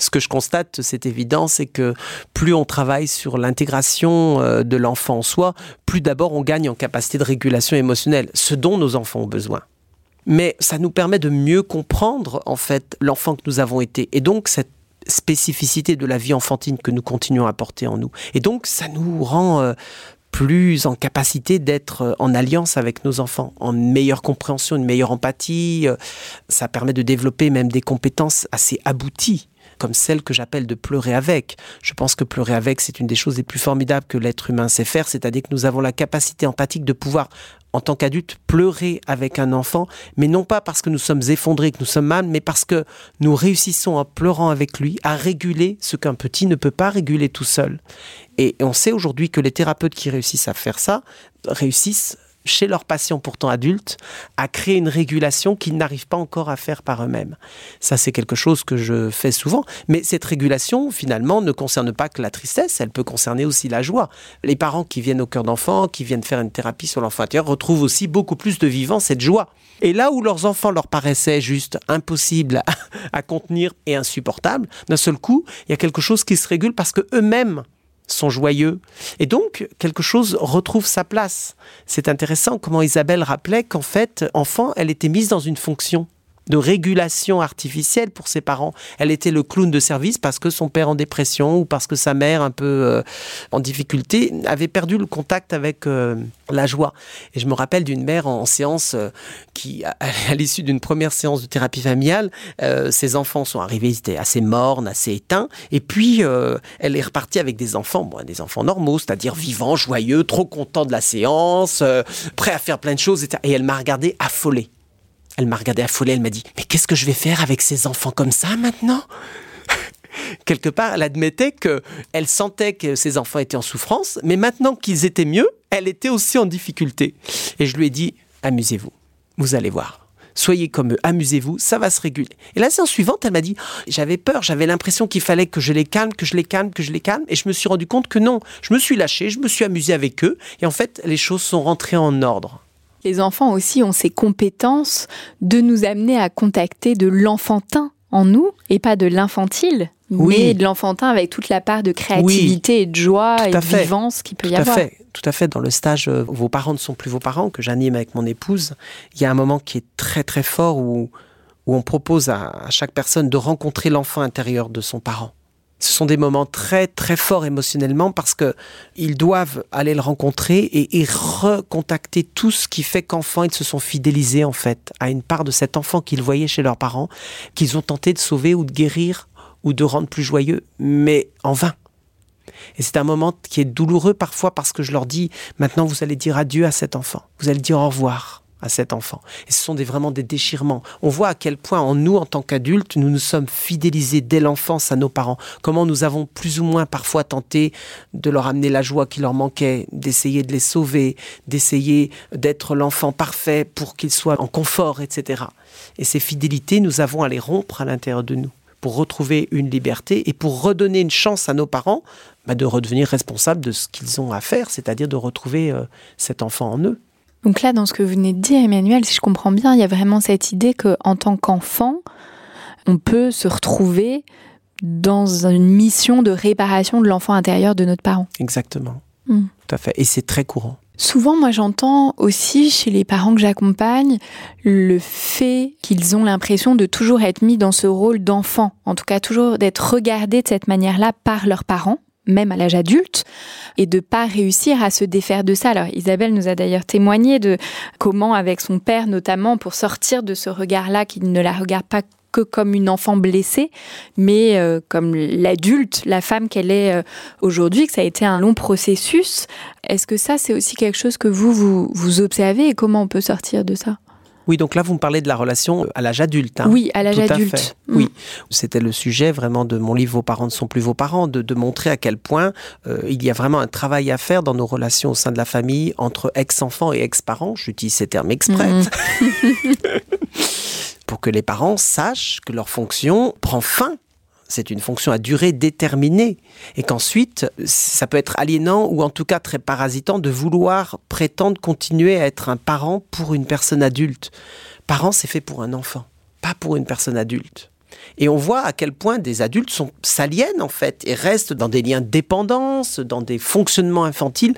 Ce que je constate, c'est évident, c'est que plus on travaille sur l'intégration euh, de l'enfant en soi, plus d'abord on gagne en capacité de régulation émotionnelle, ce dont nos enfants ont besoin mais ça nous permet de mieux comprendre en fait l'enfant que nous avons été et donc cette spécificité de la vie enfantine que nous continuons à porter en nous. Et donc ça nous rend euh, plus en capacité d'être euh, en alliance avec nos enfants, en meilleure compréhension, une meilleure empathie. Euh, ça permet de développer même des compétences assez abouties comme celle que j'appelle de pleurer avec. Je pense que pleurer avec, c'est une des choses les plus formidables que l'être humain sait faire, c'est-à-dire que nous avons la capacité empathique de pouvoir en tant qu'adulte, pleurer avec un enfant, mais non pas parce que nous sommes effondrés, que nous sommes mal, mais parce que nous réussissons en pleurant avec lui à réguler ce qu'un petit ne peut pas réguler tout seul. Et on sait aujourd'hui que les thérapeutes qui réussissent à faire ça réussissent chez leurs patients pourtant adultes à créer une régulation qu'ils n'arrivent pas encore à faire par eux-mêmes. Ça, c'est quelque chose que je fais souvent. Mais cette régulation, finalement, ne concerne pas que la tristesse, elle peut concerner aussi la joie. Les parents qui viennent au cœur d'enfant, qui viennent faire une thérapie sur l'enfant intérieur, retrouvent aussi beaucoup plus de vivant cette joie. Et là où leurs enfants leur paraissaient juste impossibles à, contenir et insupportables, d'un seul coup, il y a quelque chose qui se régule parce que eux-mêmes sont joyeux. Et donc, quelque chose retrouve sa place. C'est intéressant comment Isabelle rappelait qu'en fait, enfant, elle était mise dans une fonction de régulation artificielle pour ses parents. Elle était le clown de service parce que son père en dépression ou parce que sa mère un peu euh, en difficulté avait perdu le contact avec euh, la joie. Et je me rappelle d'une mère en, séance euh, qui, à, *laughs* l'issue d'une première séance de thérapie familiale, ses enfants sont arrivés, ils étaient assez mornes, assez éteints. Et puis, elle est repartie avec des enfants, bon, des enfants normaux, c'est-à-dire vivants, joyeux, trop contents de la séance, prêts à faire plein de choses. Et elle m'a regardé affolée. Elle m'a regardé affolée, elle m'a dit Mais qu'est-ce que je vais faire avec ces enfants comme ça maintenant? *laughs* Quelque part, elle admettait qu'elle sentait que ses enfants étaient en souffrance, mais maintenant qu'ils étaient mieux, elle était aussi en difficulté. Et je lui ai dit Amusez-vous, vous allez voir. Soyez comme eux, amusez-vous, ça va se réguler. Et la séance suivante, elle m'a dit, j'avais peur, j'avais l'impression qu'il fallait que je les calme, que je les calme, que je les calme, et je me suis rendu compte que non, je me suis lâché, je me suis amusé avec eux, et en fait, les choses sont rentrées en ordre. Les enfants aussi ont ces compétences de nous amener à contacter de l'enfantin en nous et pas de l'infantile, mais de l'enfantin avec toute la part de créativité et de joie et de vivance qu'il peut y avoir. Fait. Tout à fait. Dans le stage euh, Vos parents ne sont plus vos parents que j'anime avec mon épouse, il y a un moment qui est très très fort où, où on propose à chaque personne de rencontrer l'enfant intérieur de son parent. Ce sont des moments très très forts émotionnellement parce que ils doivent aller le rencontrer et, recontacter tout ce qui fait qu'enfant ils se sont fidélisés en fait à une part de cet enfant qu'ils voyaient chez leurs parents, qu'ils ont tenté de sauver ou de guérir ou de rendre plus joyeux, mais en vain. Et c'est un moment qui est douloureux parfois parce que je leur dis maintenant vous allez dire adieu à cet enfant, vous allez dire au revoir à cet enfant. Et ce sont des, vraiment des déchirements. On voit à quel point en nous, en tant qu'adultes, nous nous sommes fidélisés dès l'enfance à nos parents. Comment nous avons plus ou moins parfois tenté de leur amener la joie qui leur manquait, d'essayer de les sauver, d'essayer d'être l'enfant parfait pour qu'ils soient en confort, etc. Et ces fidélités, nous avons à les rompre à l'intérieur de nous pour retrouver une liberté et pour redonner une chance à nos parents bah, de redevenir responsables de ce qu'ils ont à faire, c'est-à-dire de retrouver euh, cet enfant en eux. Donc là, dans ce que vous venez de dire, Emmanuel, si je comprends bien, il y a vraiment cette idée qu'en tant qu'enfant, on peut se retrouver dans une mission de réparation de l'enfant intérieur de notre parent. Exactement. Mm. Tout à fait. Et c'est très courant. Souvent, moi, j'entends aussi chez les parents que j'accompagne le fait qu'ils ont l'impression de toujours être mis dans ce rôle d'enfant, en tout cas toujours d'être regardés de cette manière-là par leurs parents même à l'âge adulte, et de pas réussir à se défaire de ça. Alors Isabelle nous a d'ailleurs témoigné de comment, avec son père notamment, pour sortir de ce regard-là, qu'il ne la regarde pas que comme une enfant blessée, mais euh, comme l'adulte, la femme qu'elle est euh, aujourd'hui, que ça a été un long processus. Est-ce que ça, c'est aussi quelque chose que vous, vous, vous observez et comment on peut sortir de ça? Oui, donc là, vous me parlez de la relation à l'âge adulte. hein. Oui, à l'âge à adulte. fait. Mm. Oui, c'était le sujet vraiment de mon livre Vos parents ne sont plus vos parents, de, de montrer à quel point euh, il y a vraiment un travail à faire dans nos relations au sein de la famille entre ex-enfants et ex-parents. J'utilise ces termes exprès. Mhm. *laughs* pour que les parents sachent que leur fonction prend fin. C'est une fonction à durée déterminée. Et qu'ensuite, ça peut être aliénant ou en tout cas très parasitant de vouloir prétendre continuer à être un parent pour une personne adulte. Parent, c'est fait pour un enfant, pas pour une personne adulte. Et on voit à quel point des adultes s'aliènent en fait et restent dans des liens de dépendance, dans des fonctionnements infantiles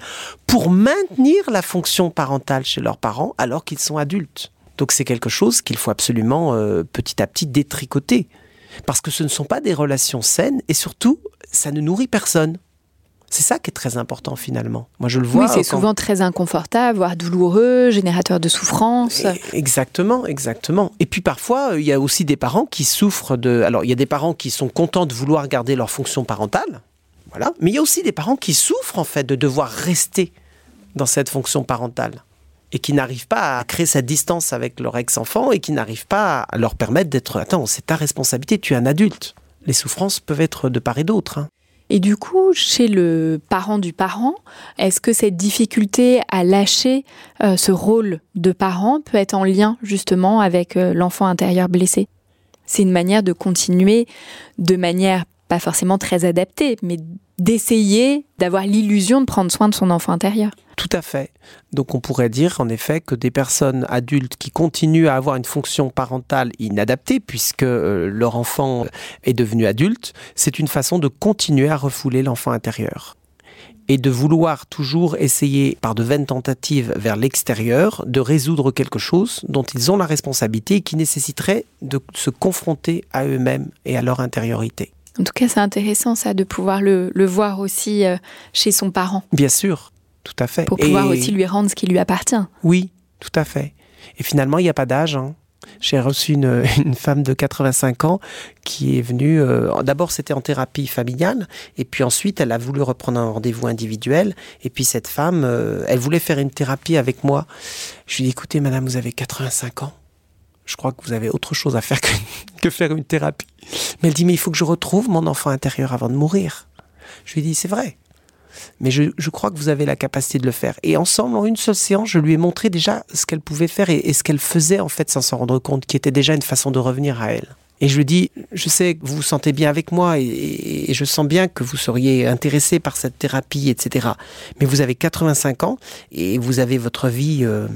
pour maintenir la fonction parentale chez leurs parents alors qu'ils sont adultes. Donc c'est quelque chose qu'il faut absolument euh, petit à petit détricoter. Parce que ce ne sont pas des relations saines et surtout, ça ne nourrit personne. C'est ça qui est très important finalement. Moi je le vois. Oui, c'est souvent très inconfortable, voire douloureux, générateur de souffrance. Exactement, exactement. Et puis parfois, euh, il y a aussi des parents qui souffrent de... Alors, il y a des parents qui sont contents de vouloir garder leur fonction parentale, voilà. Mais il y a aussi des parents qui souffrent en fait de devoir rester dans cette fonction parentale et qui n'arrivent pas à créer cette distance avec leur ex-enfant et qui n'arrivent pas à leur permettre d'être... Attends, c'est ta responsabilité, tu es un adulte. Les souffrances peuvent être de part et d'autre. hein. Et du coup, chez le parent du parent, est-ce que cette difficulté à lâcher euh, ce rôle de parent peut être en lien justement avec euh, l'enfant intérieur blessé? C'est une manière de continuer de manière pas forcément très adaptée, mais d'essayer d'avoir l'illusion de prendre soin de son enfant intérieur. Tout à fait. Donc on pourrait dire en effet que des personnes adultes qui continuent à avoir une fonction parentale inadaptée puisque euh, leur enfant est devenu adulte, c'est une façon de continuer à refouler l'enfant intérieur. Et de vouloir toujours essayer par de vaines tentatives vers l'extérieur de résoudre quelque chose dont ils ont la responsabilité et qui nécessiterait de se confronter à eux-mêmes et à leur intériorité. En tout cas, c'est intéressant ça de pouvoir le, le voir aussi euh, chez son parent, Bien sûr, tout à fait. pour pouvoir Et- aussi lui rendre ce qui lui appartient. Oui, tout à fait. Et finalement, il n'y a pas d'âge. hein. J'ai reçu une, *laughs* une femme de 85 ans qui est venue. euh, D'abord, c'était en thérapie familiale, et puis ensuite, elle a voulu reprendre un rendez-vous individuel. Et puis cette femme, euh, elle voulait faire une thérapie avec moi. Je lui ai dit écoutez, madame, vous avez 85 ans. Je crois que vous avez autre chose à faire que, *laughs* que faire une thérapie. Mais elle dit mais il faut que je retrouve mon enfant intérieur avant de mourir. Je lui ai dit c'est vrai. Mais je, crois que vous avez la capacité de le faire. Et ensemble, en une seule séance, je lui ai montré déjà ce qu'elle pouvait faire et, ce qu'elle faisait en fait sans s'en rendre compte, qui était déjà une façon de revenir à elle. Et je lui dis, je sais que vous vous sentez bien avec moi et je sens bien que vous seriez intéressé par cette thérapie, etc. Mais vous avez 85 ans et vous avez votre vie euh,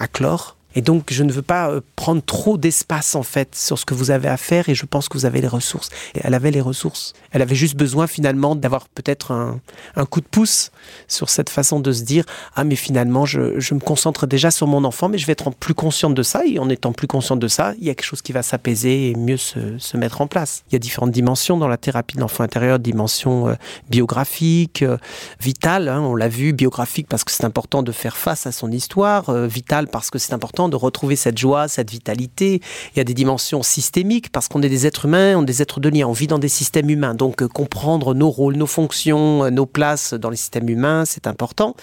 à clore. Et donc, je ne veux pas euh, prendre trop d'espace, en fait, sur ce que vous avez à faire, et je pense que vous avez les ressources. Et elle avait les ressources. Elle avait juste besoin, finalement, d'avoir peut-être un, coup de pouce sur cette façon de se dire Ah, mais finalement, je, me concentre déjà sur mon enfant, mais je vais être plus consciente de ça. Et en étant plus consciente de ça, il y a quelque chose qui va s'apaiser et mieux se, se mettre en place. Il y a différentes dimensions dans la thérapie de l'enfant intérieur dimension euh, biographique, euh, vitale, hein, on l'a vu, biographique parce que c'est important de faire face à son histoire, euh, vitale parce que c'est important de retrouver cette joie, cette vitalité. Il y a des dimensions systémiques parce qu'on est des êtres humains, on est des êtres de lien, on vit dans des systèmes humains. Donc euh, comprendre nos rôles, nos fonctions, euh, nos places dans les systèmes humains, c'est important.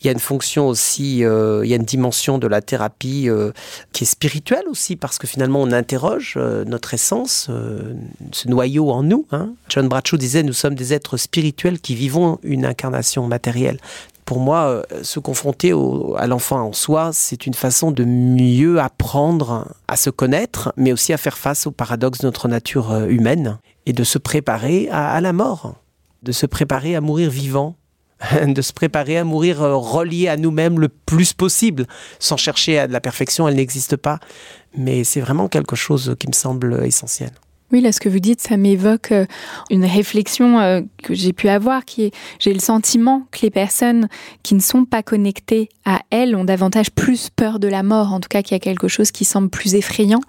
Il y a une fonction aussi, euh, il y a une dimension de la thérapie qui est spirituelle aussi parce que finalement on interroge notre essence, ce noyau en nous. Hein. John Bradshaw disait nous sommes des êtres spirituels qui vivons une incarnation matérielle pour moi, euh, se confronter à l'enfant en soi, c'est une façon de mieux apprendre à se connaître, mais aussi à faire face au paradoxe de notre nature euh, humaine et de se préparer à, la mort, de se préparer à mourir vivant, *laughs* de se préparer à mourir euh, relié à nous-mêmes le plus possible, sans chercher à de la perfection, elle n'existe pas, mais c'est vraiment quelque chose qui me semble essentiel. Oui, là, ce que vous dites, ça m'évoque euh, une réflexion euh, que j'ai pu avoir, qui est, j'ai le sentiment que les personnes qui ne sont pas connectées à elles ont davantage plus peur de la mort, en tout cas qu'il y a quelque chose qui semble plus effrayant.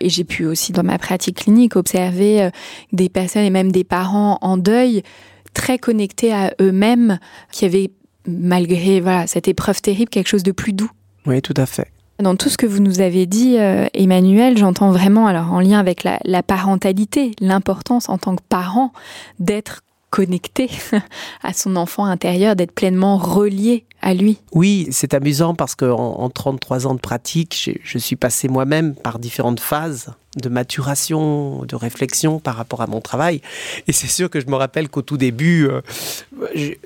Et j'ai pu aussi, dans ma pratique clinique, observer euh, des personnes et même des parents en deuil très connectés à eux-mêmes, qui avaient, malgré voilà, cette épreuve terrible, quelque chose de plus doux. Oui, tout à fait. Dans tout ce que vous nous avez dit, euh, Emmanuel, j'entends vraiment, alors en lien avec la, parentalité, l'importance en tant que parent d'être connecté *laughs* à son enfant intérieur, d'être pleinement relié à lui. Oui, c'est amusant parce qu'en en 33 ans de pratique, je suis passé moi-même par différentes phases de maturation, de réflexion par rapport à mon travail. Et c'est sûr que je me rappelle qu'au tout début, euh,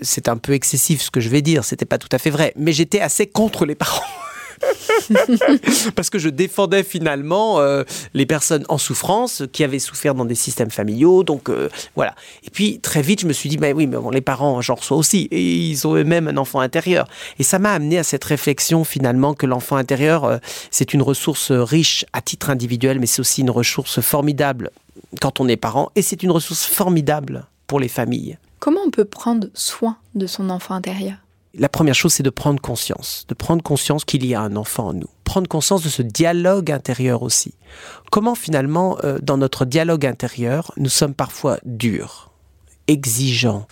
c'est un peu excessif ce que je vais dire, c'était pas tout à fait vrai, mais j'étais assez contre les parents. *laughs* *laughs* Parce que je défendais finalement euh, les personnes en souffrance qui avaient souffert dans des systèmes familiaux. Donc euh, voilà. Et puis très vite, je me suis dit, mais oui, mais bon, les parents, j'en reçois aussi. Et ils ont eux-mêmes un enfant intérieur. Et ça m'a amené à cette réflexion finalement que l'enfant intérieur, euh, c'est une ressource riche à titre individuel, mais c'est aussi une ressource formidable quand on est parent. Et c'est une ressource formidable pour les familles. Comment on peut prendre soin de son enfant intérieur? La première chose, c'est de prendre conscience, de prendre conscience qu'il y a un enfant en nous, prendre conscience de ce dialogue intérieur aussi. Comment finalement, euh, dans notre dialogue intérieur, nous sommes parfois durs, exigeants,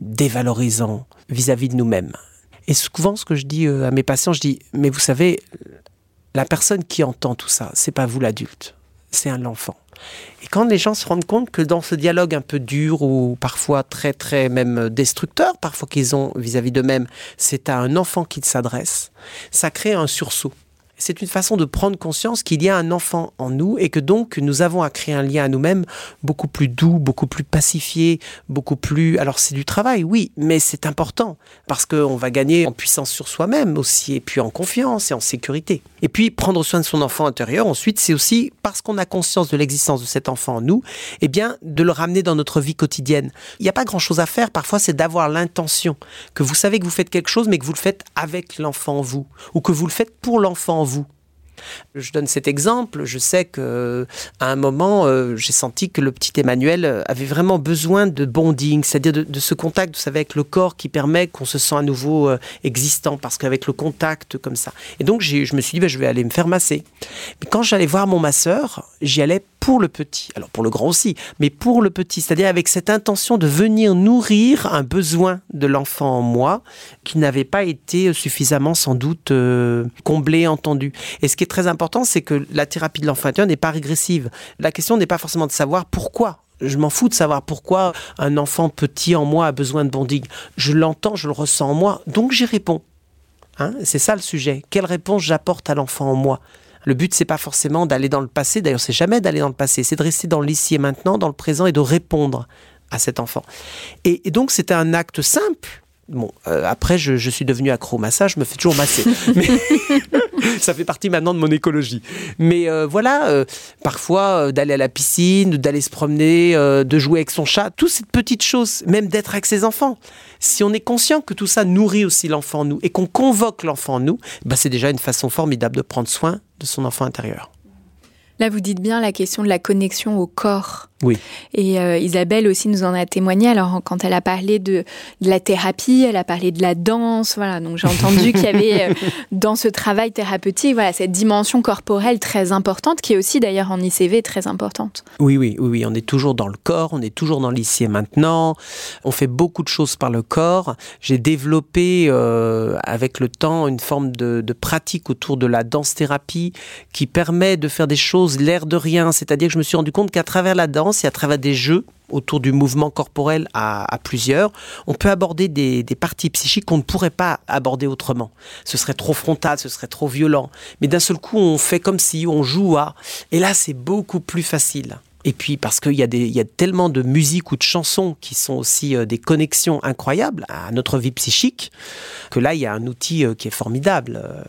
dévalorisants vis-à-vis de nous-mêmes. Et souvent, ce que je dis euh, à mes patients, je dis, mais vous savez, la personne qui entend tout ça, c'est pas vous l'adulte, c'est un enfant. Et quand les gens se rendent compte que dans ce dialogue un peu dur ou parfois très très même destructeur, parfois qu'ils ont vis-à-vis d'eux-mêmes, c'est à un enfant qu'ils s'adresse, ça crée un sursaut c'est une façon de prendre conscience qu'il y a un enfant en nous et que donc nous avons à créer un lien à nous-mêmes beaucoup plus doux, beaucoup plus pacifié, beaucoup plus... Alors c'est du travail, oui, mais c'est important parce qu'on va gagner en puissance sur soi-même aussi et puis en confiance et en sécurité. Et puis prendre soin de son enfant intérieur, ensuite, c'est aussi parce qu'on a conscience de l'existence de cet enfant en nous, eh bien de le ramener dans notre vie quotidienne. Il n'y a pas grand-chose à faire, parfois c'est d'avoir l'intention que vous savez que vous faites quelque chose mais que vous le faites avec l'enfant en vous ou que vous le faites pour l'enfant vous je donne cet exemple. Je sais que à un moment, euh, j'ai senti que le petit Emmanuel avait vraiment besoin de bonding, c'est-à-dire de, ce contact, vous savez, avec le corps qui permet qu'on se sent à nouveau euh, existant, parce qu'avec le contact comme ça. Et donc, je me suis dit, bah, je vais aller me faire masser. Mais quand j'allais voir mon masseur, j'y allais pour le petit, alors pour le grand aussi, mais pour le petit, c'est-à-dire avec cette intention de venir nourrir un besoin de l'enfant en moi qui n'avait pas été suffisamment sans doute euh, comblé, entendu. Et ce qui est très important, c'est que la thérapie de l'enfant intérieur n'est pas régressive. La question n'est pas forcément de savoir pourquoi je m'en fous de savoir pourquoi un enfant petit en moi a besoin de bonding. Je l'entends, je le ressens en moi, donc j'y réponds. Hein c'est ça le sujet. Quelle réponse j'apporte à l'enfant en moi? Le but, c'est pas forcément d'aller dans le passé, d'ailleurs, c'est jamais d'aller dans le passé, c'est de rester dans l'ici et maintenant, dans le présent et de répondre à cet enfant. Et, donc, c'était un acte simple. Bon, euh, après, je, suis devenu accro au massage, je me fais toujours masser. *laughs* Mais ça fait partie maintenant de mon écologie. Mais euh, voilà, euh, parfois, d'aller à la piscine, d'aller se promener, de jouer avec son chat, toutes ces petites choses, même d'être avec ses enfants si on est conscient que tout ça nourrit aussi l'enfant en nous et qu'on convoque l'enfant en nous, bah c'est déjà une façon formidable de prendre soin de son enfant intérieur. Là, vous dites bien la question de la connexion au corps. Oui. Et euh, Isabelle aussi nous en a témoigné. Alors, quand elle a parlé de, de la thérapie, elle a parlé de la danse. Voilà. Donc, j'ai entendu qu'il y avait euh, *laughs* dans ce travail thérapeutique, voilà, cette dimension corporelle très importante, qui est aussi d'ailleurs en ICV très importante. Oui, oui, oui, oui. On est toujours dans le corps, on est toujours dans l'ici et maintenant. On fait beaucoup de choses par le corps. J'ai développé euh, avec le temps une forme de, de pratique autour de la danse-thérapie qui permet de faire des choses l'air de rien. C'est-à-dire que je me suis rendu compte qu'à travers la danse, et à travers des jeux autour du mouvement corporel à, plusieurs, on peut aborder des, des parties psychiques qu'on ne pourrait pas aborder autrement. Ce serait trop frontal, ce serait trop violent. Mais d'un seul coup, on fait comme si on joue à... Et là, c'est beaucoup plus facile. Et puis parce qu'il y, a tellement de musique ou de chansons qui sont aussi euh, des connexions incroyables à notre vie psychique, que là, il y a un outil euh, qui est formidable. Euh,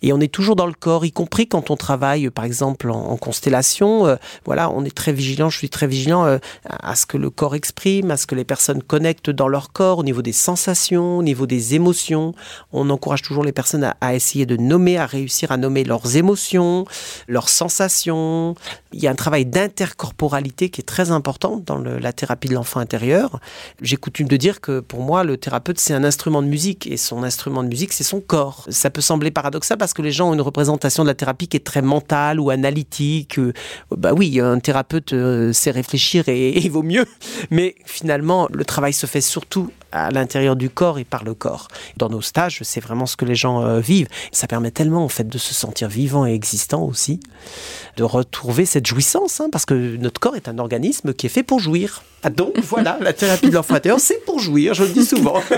Et on est toujours dans le corps, y compris quand on travaille, par exemple, en, constellation. Voilà, on est très vigilant, je suis très vigilant à ce que le corps exprime, à ce que les personnes connectent dans leur corps, au niveau des sensations, au niveau des émotions. On encourage toujours les personnes à, à essayer de nommer, à réussir à nommer leurs émotions, leurs sensations. Il y a un travail d'intercorporalité qui est très important dans la thérapie de l'enfant intérieur. J'ai coutume de dire que pour moi, le thérapeute, c'est un instrument de musique et son instrument de musique, c'est son corps. Ça peut sembler paradoxal parce que les gens ont une représentation de la thérapie qui est très mentale ou analytique. Euh, Bah oui, un thérapeute euh, sait réfléchir et, *laughs* et il vaut mieux. Mais finalement, le travail se fait surtout à l'intérieur du corps et par le corps. Dans nos stages, c'est vraiment ce que les gens euh, vivent. Ça permet tellement en fait de se sentir vivant et existant aussi, de retrouver cette jouissance, hein, parce que notre corps est un organisme qui est fait pour jouir. Ah, donc *laughs* voilà, la thérapie de l'enfant intérieur, c'est pour jouir, je le dis souvent. *laughs*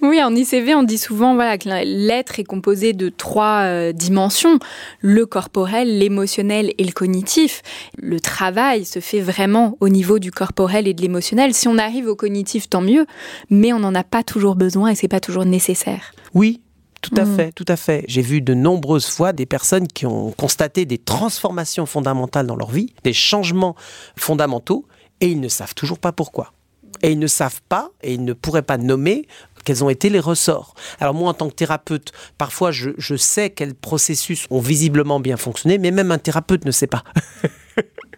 Oui, en ICV, on dit souvent voilà, que l'être est composé de trois euh, dimensions, le corporel, l'émotionnel et le cognitif. Le travail se fait vraiment au niveau du corporel et de l'émotionnel. Si on arrive au cognitif, tant mieux, mais on n'en a pas toujours besoin et c'est pas toujours nécessaire. Oui, tout à Mm. fait, tout à fait. J'ai vu de nombreuses fois des personnes qui ont constaté des transformations fondamentales dans leur vie, des changements fondamentaux, et ils ne savent toujours pas pourquoi. Et ils ne savent pas, et ils ne pourraient pas nommer quels ont été les ressorts. Alors moi, en tant que thérapeute, parfois je, je sais quels processus ont visiblement bien fonctionné, mais même un thérapeute ne sait pas. *laughs*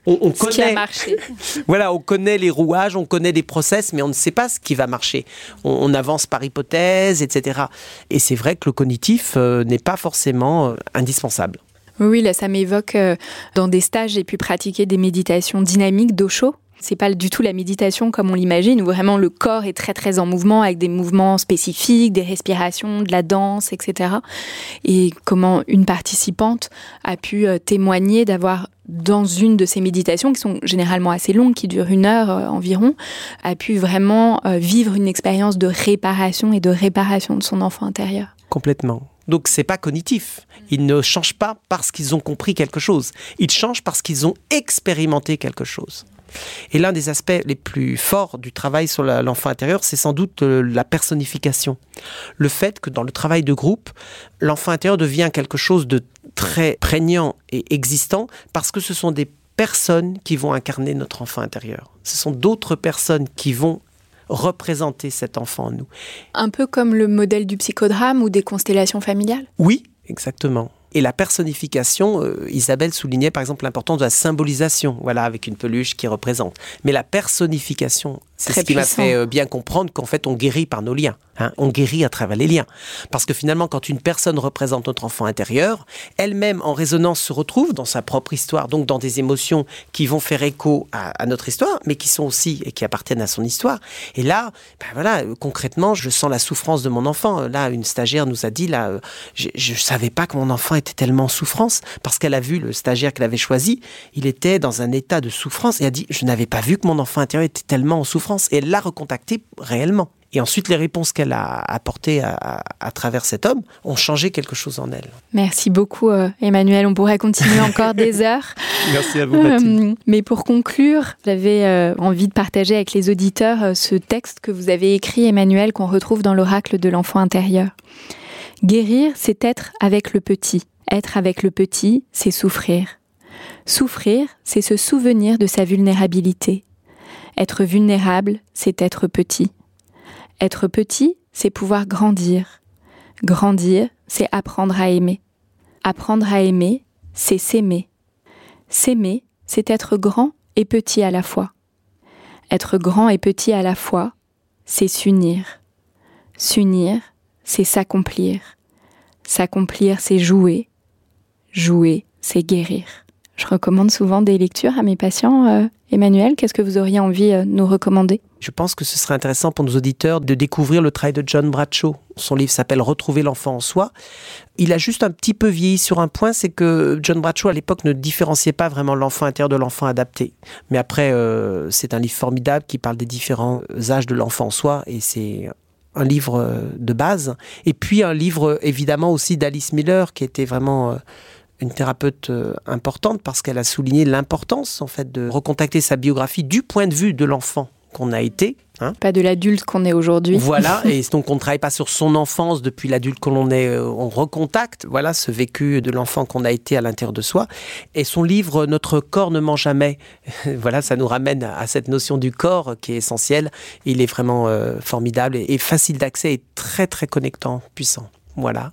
on, on Ce qui a connaît, marché. *laughs* voilà, on connaît les rouages, on connaît les process, mais on ne sait pas ce qui va marcher. On, on avance par hypothèse, etc. Et c'est vrai que le cognitif euh, n'est pas forcément euh, indispensable. Oui, oui, là, ça m'évoque euh, dans des stages, j'ai pu pratiquer des méditations dynamiques d'Osho. C'est pas du tout la méditation comme on l'imagine, où vraiment le corps est très très en mouvement avec des mouvements spécifiques, des respirations, de la danse, etc. Et comment une participante a pu euh, témoigner d'avoir dans une de ces méditations qui sont généralement assez longues, qui durent une heure euh, environ, a pu vraiment euh, vivre une expérience de réparation et de réparation de son enfant intérieur. Complètement. Donc c'est pas cognitif. Ils ne changent pas parce qu'ils ont compris quelque chose. Ils changent parce qu'ils ont expérimenté quelque chose. Et l'un des aspects les plus forts du travail sur l'enfant intérieur, c'est sans doute euh, la personnification. Le fait que dans le travail de groupe, l'enfant intérieur devient quelque chose de très prégnant et existant parce que ce sont des personnes qui vont incarner notre enfant intérieur. Ce sont d'autres personnes qui vont représenter cet enfant en nous. Un peu comme le modèle du psychodrame ou des constellations familiales? Oui, exactement. Et la personnification, euh, Isabelle soulignait par exemple l'importance de la symbolisation, voilà, avec une peluche qui représente. Mais la personnification, c'est ce qui m'a fait euh, bien comprendre qu'en fait on guérit par nos liens. hein. On guérit à travers les liens. Parce que finalement, quand une personne représente notre enfant intérieur, elle-même en résonance se retrouve dans sa propre histoire, donc dans des émotions qui vont faire écho à, à notre histoire, mais qui sont aussi et qui appartiennent à son histoire. Et là, ben voilà, concrètement, je sens la souffrance de mon enfant. Là, une stagiaire nous a dit, là, euh, je ne savais pas que mon enfant était tellement en souffrance, parce qu'elle a vu le stagiaire qu'elle avait choisi, il était dans un état de souffrance, et a dit, je n'avais pas vu que mon enfant intérieur était tellement en souffrance. Et elle l'a recontacté réellement. Et ensuite, les réponses qu'elle a apportées à, à- à travers cet homme ont changé quelque chose en elle. Merci beaucoup, euh, Emmanuel. On pourrait continuer *laughs* encore des heures. Merci à Euh, mais pour conclure, j'avais euh, envie de partager avec les auditeurs euh, ce texte que vous avez écrit, Emmanuel, qu'on retrouve dans l'oracle de l'enfant intérieur. Guérir, c'est être avec le petit. Être avec le petit, c'est souffrir. Souffrir, c'est se souvenir de sa vulnérabilité. Être vulnérable, c'est être petit. Être petit, c'est pouvoir grandir. Grandir, c'est apprendre à aimer. Apprendre à aimer, c'est s'aimer. S'aimer, c'est être grand et petit à la fois. Être grand et petit à la fois, c'est s'unir. S'unir, c'est s'accomplir. S'accomplir, c'est jouer. Jouer, c'est guérir. Je recommande souvent des lectures à mes patients. Euh, Emmanuel, qu'est-ce que vous auriez envie euh, de nous recommander? Je pense que ce serait intéressant pour nos auditeurs de découvrir le travail de John Bradshaw. Son livre s'appelle Retrouver l'enfant en soi. Il a juste un petit peu vieilli sur un point, c'est que John Bradshaw à l'époque ne différenciait pas vraiment l'enfant intérieur de l'enfant adapté. Mais après, euh, c'est un livre formidable qui parle des différents âges de l'enfant en soi et c'est un livre de base. Et puis un livre évidemment aussi d'Alice Miller qui était vraiment une thérapeute euh, importante parce qu'elle a souligné l'importance en fait de recontacter sa biographie du point de vue de l'enfant qu'on a été. Hein. Pas de l'adulte qu'on est aujourd'hui. Voilà, *laughs* et donc on ne travaille pas sur son enfance depuis l'adulte qu'on est, euh, on recontacte, voilà, ce vécu de l'enfant qu'on a été à l'intérieur de soi. Et son livre Notre corps ne ment jamais, *laughs* voilà, ça nous ramène à cette notion du corps qui est essentielle. Il est vraiment euh, formidable et facile d'accès et très très connectant, puissant. Voilà.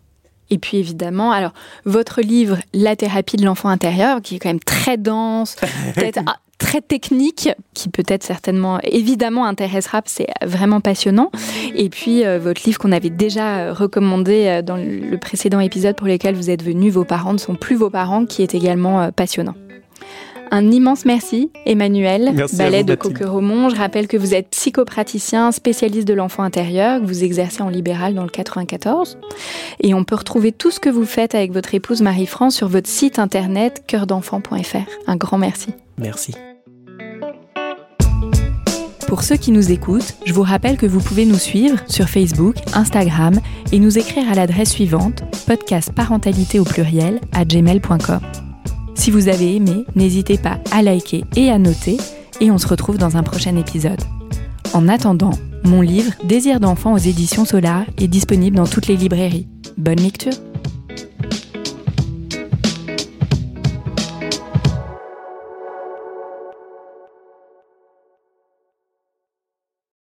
Et puis évidemment, alors votre livre La thérapie de l'enfant intérieur, qui est quand même très dense, *laughs* peut-être ah, très technique, qui peut-être certainement, évidemment intéressera, c'est vraiment passionnant. Et puis euh, votre livre qu'on avait déjà euh, recommandé euh, dans le précédent épisode pour lequel vous êtes venus, Vos parents ne sont plus vos parents, qui est également passionnant. Un immense merci, Emmanuel, ballet de Coqueromont. Je rappelle que vous êtes psychopraticien, spécialiste de l'enfant intérieur, que vous exercez en libéral dans le 94. Et on peut retrouver tout ce que vous faites avec votre épouse Marie-France sur votre site internet cœurdenfant.fr. Un grand merci. Merci. Pour ceux qui nous écoutent, je vous rappelle que vous pouvez nous suivre sur Facebook, Instagram et nous écrire à l'adresse suivante podcast parentalité au pluriel à gmail.com. Si vous avez aimé, n'hésitez pas à liker et à noter, et on se retrouve dans un prochain épisode. En attendant, mon livre Désir d'enfant aux éditions Solar est disponible dans toutes les librairies. Bonne lecture